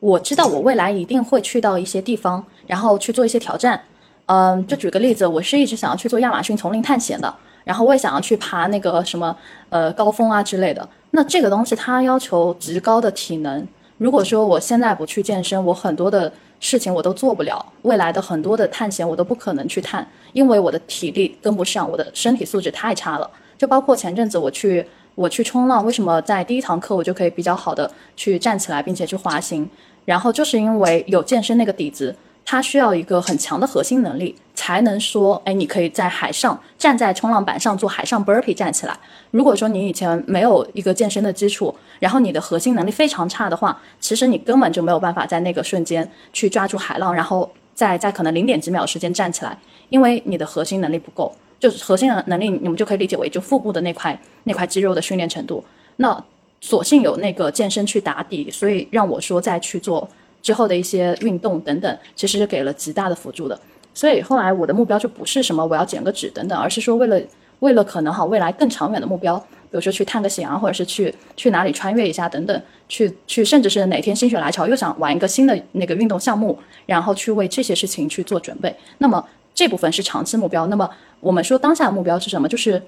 我知道我未来一定会去到一些地方，然后去做一些挑战。嗯，就举个例子，我是一直想要去做亚马逊丛林探险的，然后我也想要去爬那个什么呃高峰啊之类的。那这个东西它要求极高的体能，如果说我现在不去健身，我很多的事情我都做不了，未来的很多的探险我都不可能去探，因为我的体力跟不上，我的身体素质太差了。就包括前阵子我去我去冲浪，为什么在第一堂课我就可以比较好的去站起来，并且去滑行？然后就是因为有健身那个底子，它需要一个很强的核心能力，才能说，哎，你可以在海上站在冲浪板上做海上 burpee 站起来。如果说你以前没有一个健身的基础，然后你的核心能力非常差的话，其实你根本就没有办法在那个瞬间去抓住海浪，然后在在可能零点几秒时间站起来，因为你的核心能力不够。就是核心的能力，你们就可以理解为就腹部的那块那块肌肉的训练程度。那索性有那个健身去打底，所以让我说再去做之后的一些运动等等，其实是给了极大的辅助的。所以后来我的目标就不是什么我要减个脂等等，而是说为了为了可能哈未来更长远的目标，比如说去探个险啊，或者是去去哪里穿越一下等等，去去甚至是哪天心血来潮又想玩一个新的那个运动项目，然后去为这些事情去做准备。那么这部分是长期目标。那么我们说当下的目标是什么？就是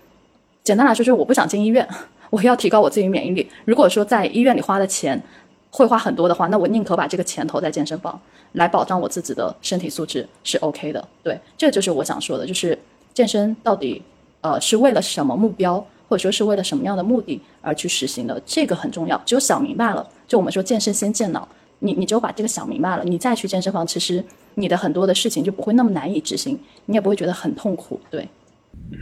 简单来说，就是我不想进医院，我要提高我自己免疫力。如果说在医院里花的钱会花很多的话，那我宁可把这个钱投在健身房，来保障我自己的身体素质是 OK 的。对，这就是我想说的，就是健身到底呃是为了什么目标，或者说是为了什么样的目的而去实行的，这个很重要。只有想明白了，就我们说健身先健脑，你你只有把这个想明白了，你再去健身房，其实。你的很多的事情就不会那么难以执行，你也不会觉得很痛苦，对。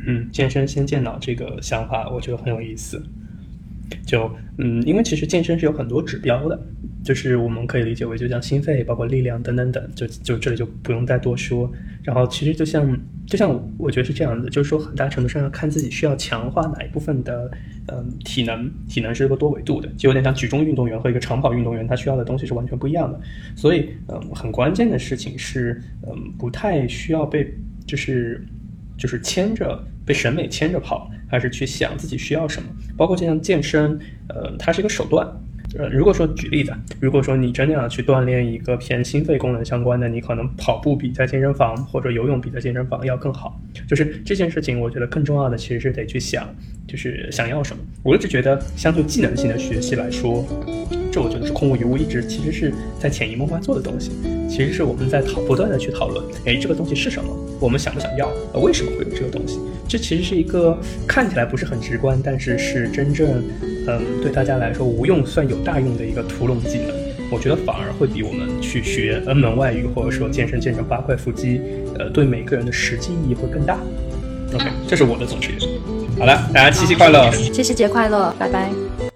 嗯，健身先健脑这个想法，我觉得很有意思。就嗯，因为其实健身是有很多指标的，就是我们可以理解为就像心肺、包括力量等等等，就就这里就不用再多说。然后其实就像就像我觉得是这样子，就是说很大程度上要看自己需要强化哪一部分的嗯体能，体能是一个多维度的，就有点像举重运动员和一个长跑运动员，他需要的东西是完全不一样的。所以嗯，很关键的事情是嗯，不太需要被就是就是牵着被审美牵着跑。还是去想自己需要什么，包括就像健身，呃，它是一个手段。呃，如果说举例子，如果说你真的要去锻炼一个偏心肺功能相关的，你可能跑步比在健身房或者游泳比在健身房要更好。就是这件事情，我觉得更重要的其实是得去想，就是想要什么。我一直觉得，相对技能性的学习来说，这我觉得是空无一物，一直其实是在潜移默化做的东西。其实是我们在讨不断的去讨论，哎，这个东西是什么？我们想不想要？呃，为什么会有这个东西？这其实是一个看起来不是很直观，但是是真正，嗯，对大家来说无用算有大用的一个屠龙技能。我觉得反而会比我们去学 N 门外语或者说健身健成八块腹肌，呃，对每个人的实际意义会更大。OK，这是我的总结。好了，大家七夕快乐，七夕节快乐，拜拜。